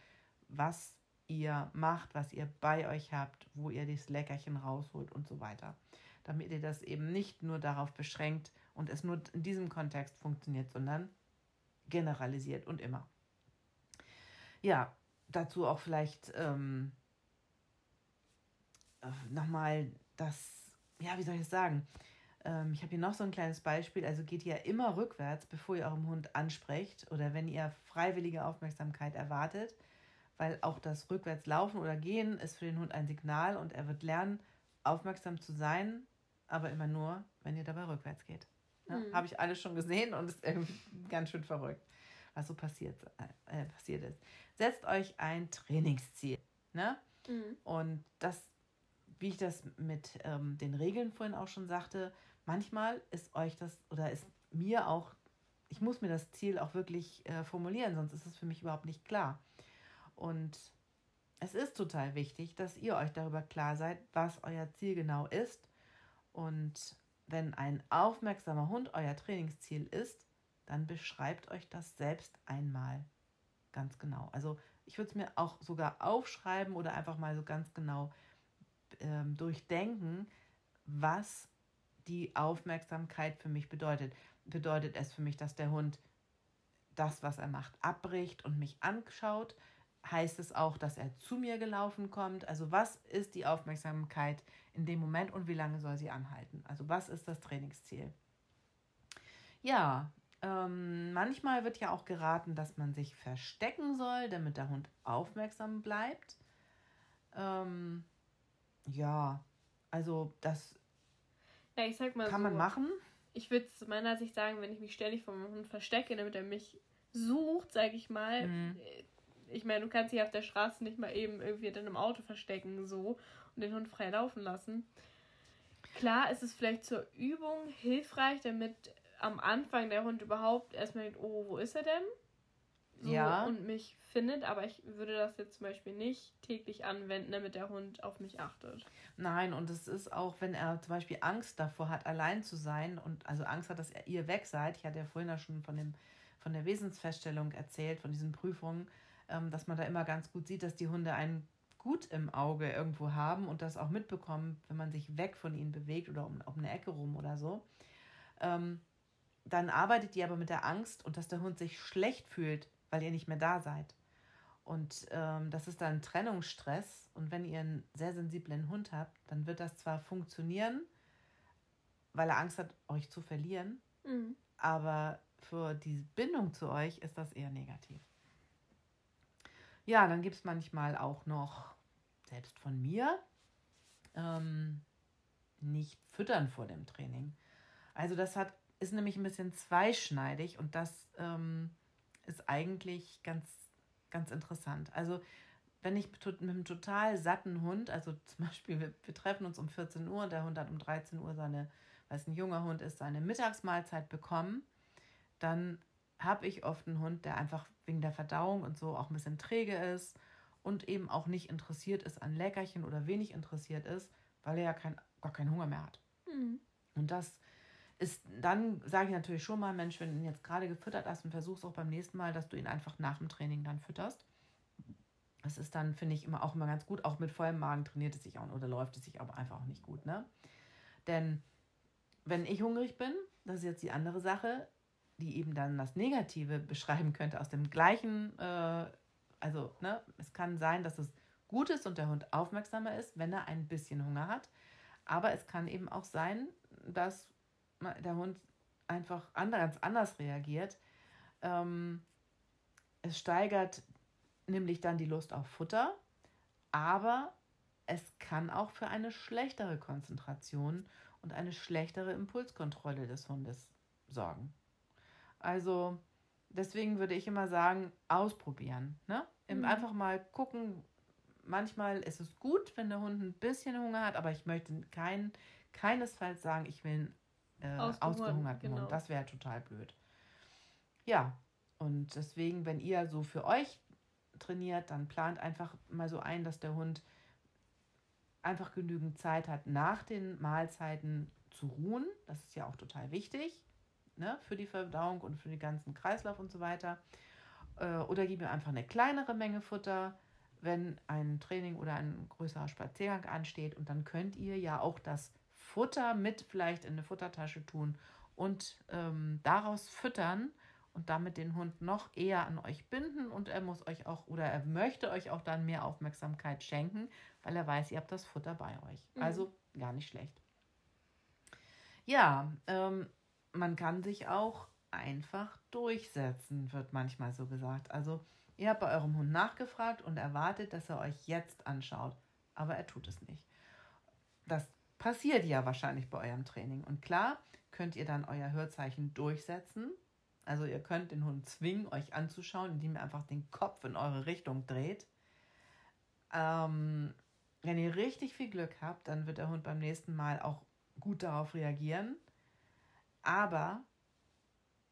was ihr macht, was ihr bei euch habt, wo ihr das Leckerchen rausholt und so weiter. Damit ihr das eben nicht nur darauf beschränkt und es nur in diesem Kontext funktioniert, sondern generalisiert und immer ja, dazu auch vielleicht ähm, äh, nochmal das, ja, wie soll ich es sagen? Ähm, ich habe hier noch so ein kleines Beispiel. Also geht ihr immer rückwärts, bevor ihr eurem Hund ansprecht oder wenn ihr freiwillige Aufmerksamkeit erwartet, weil auch das Rückwärtslaufen oder Gehen ist für den Hund ein Signal und er wird lernen, aufmerksam zu sein, aber immer nur, wenn ihr dabei rückwärts geht. Ja, mhm. Habe ich alles schon gesehen und ist irgendwie ganz schön verrückt was so passiert, äh, passiert ist. Setzt euch ein Trainingsziel. Ne? Mhm. Und das, wie ich das mit ähm, den Regeln vorhin auch schon sagte, manchmal ist euch das oder ist mir auch, ich muss mir das Ziel auch wirklich äh, formulieren, sonst ist es für mich überhaupt nicht klar. Und es ist total wichtig, dass ihr euch darüber klar seid, was euer Ziel genau ist. Und wenn ein aufmerksamer Hund euer Trainingsziel ist, dann beschreibt euch das selbst einmal ganz genau. Also ich würde es mir auch sogar aufschreiben oder einfach mal so ganz genau ähm, durchdenken, was die Aufmerksamkeit für mich bedeutet. Bedeutet es für mich, dass der Hund das, was er macht, abbricht und mich anschaut? heißt es auch, dass er zu mir gelaufen kommt. Also was ist die Aufmerksamkeit in dem Moment und wie lange soll sie anhalten? Also was ist das Trainingsziel? Ja, ähm, manchmal wird ja auch geraten, dass man sich verstecken soll, damit der Hund aufmerksam bleibt. Ähm, ja, also das ja, kann so, man machen. Ich würde zu meiner Sicht sagen, wenn ich mich ständig vom Hund verstecke, damit er mich sucht, sage ich mal, mhm ich meine, du kannst dich auf der Straße nicht mal eben irgendwie in einem Auto verstecken so und den Hund frei laufen lassen. Klar ist es vielleicht zur Übung hilfreich, damit am Anfang der Hund überhaupt erstmal denkt, oh, wo ist er denn? So, ja. Und mich findet, aber ich würde das jetzt zum Beispiel nicht täglich anwenden, damit der Hund auf mich achtet. Nein, und es ist auch, wenn er zum Beispiel Angst davor hat, allein zu sein und also Angst hat, dass ihr weg seid. Ich hatte ja vorhin ja schon von, dem, von der Wesensfeststellung erzählt, von diesen Prüfungen ähm, dass man da immer ganz gut sieht, dass die Hunde einen gut im Auge irgendwo haben und das auch mitbekommen, wenn man sich weg von ihnen bewegt oder um, um eine Ecke rum oder so. Ähm, dann arbeitet die aber mit der Angst und dass der Hund sich schlecht fühlt, weil ihr nicht mehr da seid. Und ähm, das ist dann Trennungsstress. Und wenn ihr einen sehr sensiblen Hund habt, dann wird das zwar funktionieren, weil er Angst hat, euch zu verlieren, mhm. aber für die Bindung zu euch ist das eher negativ. Ja, dann gibt es manchmal auch noch, selbst von mir, ähm, nicht füttern vor dem Training. Also das hat, ist nämlich ein bisschen zweischneidig und das ähm, ist eigentlich ganz, ganz interessant. Also wenn ich mit einem total satten Hund, also zum Beispiel wir, wir treffen uns um 14 Uhr und der Hund hat um 13 Uhr seine, weil es ein junger Hund ist, seine Mittagsmahlzeit bekommen, dann habe ich oft einen Hund, der einfach wegen der Verdauung und so auch ein bisschen träge ist und eben auch nicht interessiert ist an Leckerchen oder wenig interessiert ist, weil er ja kein, gar keinen Hunger mehr hat. Mhm. Und das ist, dann sage ich natürlich schon mal, Mensch, wenn du ihn jetzt gerade gefüttert hast und versuchst auch beim nächsten Mal, dass du ihn einfach nach dem Training dann fütterst. Das ist dann, finde ich, immer auch immer ganz gut. Auch mit vollem Magen trainiert es sich auch oder läuft es sich aber einfach auch nicht gut. Ne? Denn wenn ich hungrig bin, das ist jetzt die andere Sache, die eben dann das Negative beschreiben könnte aus dem gleichen, äh, also ne, es kann sein, dass es gut ist und der Hund aufmerksamer ist, wenn er ein bisschen Hunger hat. Aber es kann eben auch sein, dass der Hund einfach ganz anders reagiert. Ähm, es steigert nämlich dann die Lust auf Futter, aber es kann auch für eine schlechtere Konzentration und eine schlechtere Impulskontrolle des Hundes sorgen. Also deswegen würde ich immer sagen, ausprobieren. Ne? Mhm. Einfach mal gucken. Manchmal ist es gut, wenn der Hund ein bisschen Hunger hat, aber ich möchte kein, keinesfalls sagen, ich will einen äh, ausgehungerten genau. Hund. Das wäre total blöd. Ja, und deswegen, wenn ihr so für euch trainiert, dann plant einfach mal so ein, dass der Hund einfach genügend Zeit hat, nach den Mahlzeiten zu ruhen. Das ist ja auch total wichtig ne, für die Verdauung und für den ganzen Kreislauf und so weiter. Äh, oder gib mir einfach eine kleinere Menge Futter, wenn ein Training oder ein größerer Spaziergang ansteht. Und dann könnt ihr ja auch das Futter mit vielleicht in eine Futtertasche tun und ähm, daraus füttern und damit den Hund noch eher an euch binden und er muss euch auch oder er möchte euch auch dann mehr Aufmerksamkeit schenken, weil er weiß, ihr habt das Futter bei euch. Mhm. Also gar nicht schlecht. Ja, ähm, man kann sich auch einfach durchsetzen, wird manchmal so gesagt. Also ihr habt bei eurem Hund nachgefragt und erwartet, dass er euch jetzt anschaut, aber er tut es nicht. Das passiert ja wahrscheinlich bei eurem Training. Und klar könnt ihr dann euer Hörzeichen durchsetzen. Also ihr könnt den Hund zwingen, euch anzuschauen, indem ihr einfach den Kopf in eure Richtung dreht. Ähm, wenn ihr richtig viel Glück habt, dann wird der Hund beim nächsten Mal auch gut darauf reagieren. Aber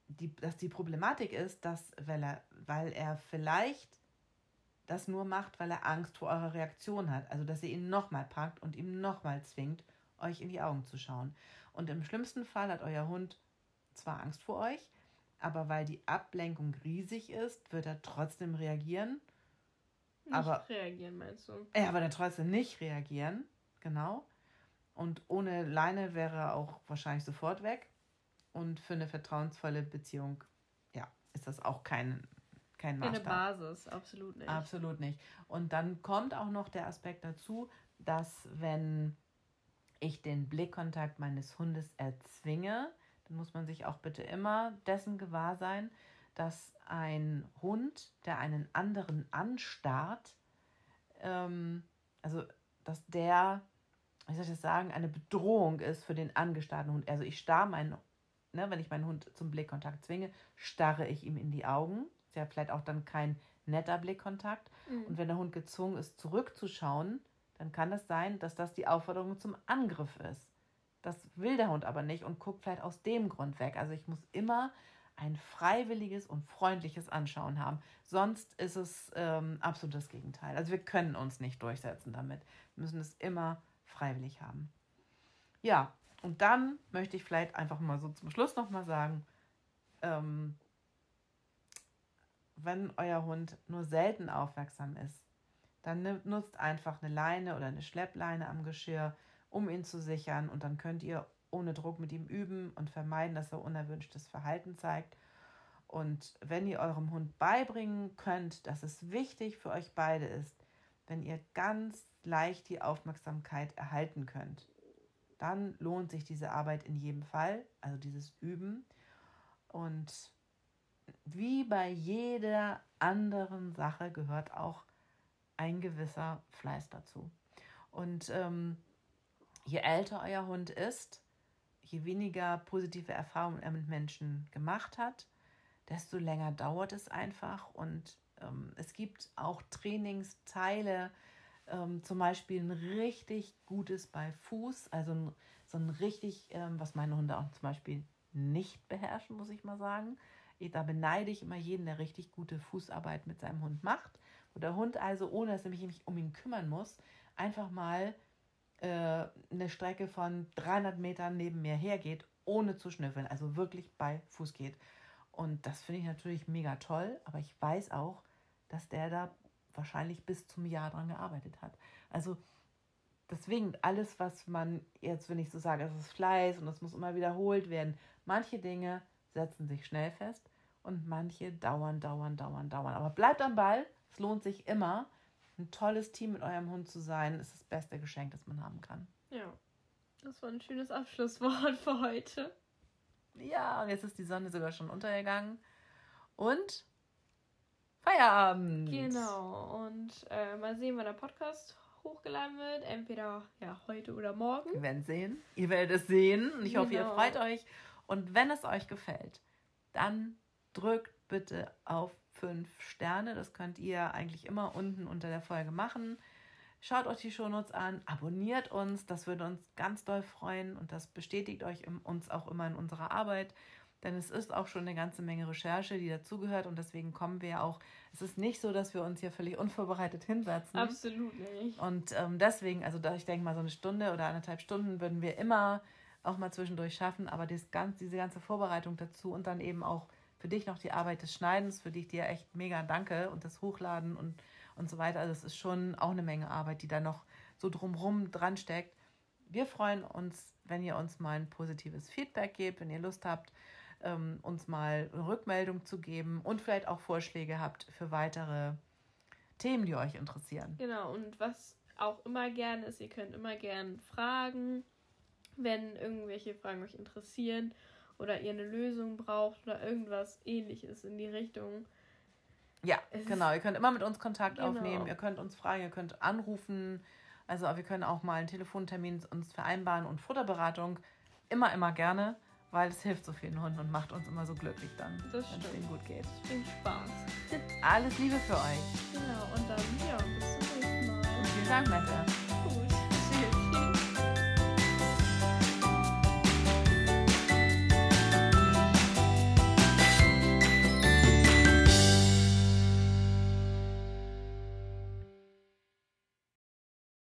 die, dass die Problematik ist, dass weil er, weil er vielleicht das nur macht, weil er Angst vor eurer Reaktion hat. Also, dass ihr ihn nochmal packt und ihm nochmal zwingt, euch in die Augen zu schauen. Und im schlimmsten Fall hat euer Hund zwar Angst vor euch, aber weil die Ablenkung riesig ist, wird er trotzdem reagieren. Nicht aber, reagieren, meinst du? Ja, aber dann trotzdem nicht reagieren. Genau. Und ohne Leine wäre er auch wahrscheinlich sofort weg. Und für eine vertrauensvolle Beziehung, ja, ist das auch kein, kein Maßstab. Eine Basis, absolut nicht. Absolut nicht. Und dann kommt auch noch der Aspekt dazu, dass wenn ich den Blickkontakt meines Hundes erzwinge, dann muss man sich auch bitte immer dessen gewahr sein, dass ein Hund, der einen anderen anstarrt, ähm, also dass der, wie soll ich das sagen, eine Bedrohung ist für den angestarrten Hund. Also ich starre meinen, ne, wenn ich meinen Hund zum Blickkontakt zwinge, starre ich ihm in die Augen. Ist ja vielleicht auch dann kein netter Blickkontakt. Mhm. Und wenn der Hund gezwungen ist, zurückzuschauen, dann kann es sein, dass das die Aufforderung zum Angriff ist. Das will der Hund aber nicht und guckt vielleicht aus dem Grund weg. Also ich muss immer ein freiwilliges und freundliches Anschauen haben. Sonst ist es ähm, absolut das Gegenteil. Also wir können uns nicht durchsetzen damit. Wir müssen es immer freiwillig haben. Ja, und dann möchte ich vielleicht einfach mal so zum Schluss nochmal sagen, ähm, wenn euer Hund nur selten aufmerksam ist, dann nutzt einfach eine Leine oder eine Schleppleine am Geschirr, um ihn zu sichern. Und dann könnt ihr ohne Druck mit ihm üben und vermeiden, dass er unerwünschtes Verhalten zeigt. Und wenn ihr eurem Hund beibringen könnt, dass es wichtig für euch beide ist, wenn ihr ganz leicht die Aufmerksamkeit erhalten könnt, dann lohnt sich diese Arbeit in jedem Fall, also dieses Üben. Und wie bei jeder anderen Sache gehört auch ein gewisser Fleiß dazu. Und ähm, je älter euer Hund ist, je weniger positive Erfahrungen er mit Menschen gemacht hat, desto länger dauert es einfach. Und ähm, es gibt auch Trainingsteile, ähm, zum Beispiel ein richtig gutes bei Fuß, also ein, so ein richtig, ähm, was meine Hunde auch zum Beispiel nicht beherrschen, muss ich mal sagen. Da beneide ich immer jeden, der richtig gute Fußarbeit mit seinem Hund macht. Wo der Hund also, ohne dass er mich um ihn kümmern muss, einfach mal äh, eine Strecke von 300 Metern neben mir hergeht, ohne zu schnüffeln, also wirklich bei Fuß geht. Und das finde ich natürlich mega toll, aber ich weiß auch, dass der da wahrscheinlich bis zum Jahr dran gearbeitet hat. Also deswegen alles, was man jetzt, wenn ich so sage, es ist Fleiß und es muss immer wiederholt werden. Manche Dinge setzen sich schnell fest und manche dauern, dauern, dauern, dauern. Aber bleibt am Ball. Es lohnt sich immer. Ein tolles Team mit eurem Hund zu sein, ist das beste Geschenk, das man haben kann. Ja, das war ein schönes Abschlusswort für heute. Ja, und jetzt ist die Sonne sogar schon untergegangen. Und Feierabend. Genau. Und äh, mal sehen, wann der Podcast hochgeladen wird. Entweder ja, heute oder morgen. Wir werden sehen. Ihr werdet es sehen. Und ich genau. hoffe, ihr genau. freut euch. Und wenn es euch gefällt, dann drückt bitte auf fünf Sterne. Das könnt ihr eigentlich immer unten unter der Folge machen. Schaut euch die Shownotes an, abonniert uns, das würde uns ganz doll freuen und das bestätigt euch im, uns auch immer in unserer Arbeit, denn es ist auch schon eine ganze Menge Recherche, die dazugehört und deswegen kommen wir auch. Es ist nicht so, dass wir uns hier völlig unvorbereitet hinsetzen. Absolut nicht. Und ähm, deswegen, also da, ich denke mal, so eine Stunde oder anderthalb Stunden würden wir immer auch mal zwischendurch schaffen, aber das ganz, diese ganze Vorbereitung dazu und dann eben auch für dich noch die Arbeit des Schneidens, für die ich dir echt mega danke und das Hochladen und, und so weiter. Also es ist schon auch eine Menge Arbeit, die da noch so drumrum dran steckt. Wir freuen uns, wenn ihr uns mal ein positives Feedback gebt, wenn ihr Lust habt, ähm, uns mal eine Rückmeldung zu geben und vielleicht auch Vorschläge habt für weitere Themen, die euch interessieren. Genau, und was auch immer gern ist, ihr könnt immer gern fragen, wenn irgendwelche Fragen euch interessieren oder ihr eine Lösung braucht oder irgendwas ähnliches in die Richtung. Ja, es genau. Ihr könnt immer mit uns Kontakt genau. aufnehmen. Ihr könnt uns fragen, ihr könnt anrufen. Also wir können auch mal einen Telefontermin uns vereinbaren und Futterberatung. Immer, immer gerne, weil es hilft so vielen Hunden und macht uns immer so glücklich dann, wenn es ihnen gut geht. Das bringt Spaß. Alles Liebe für euch. Genau, und dann, ja, bis zum nächsten Mal. Und vielen Dank, Mette.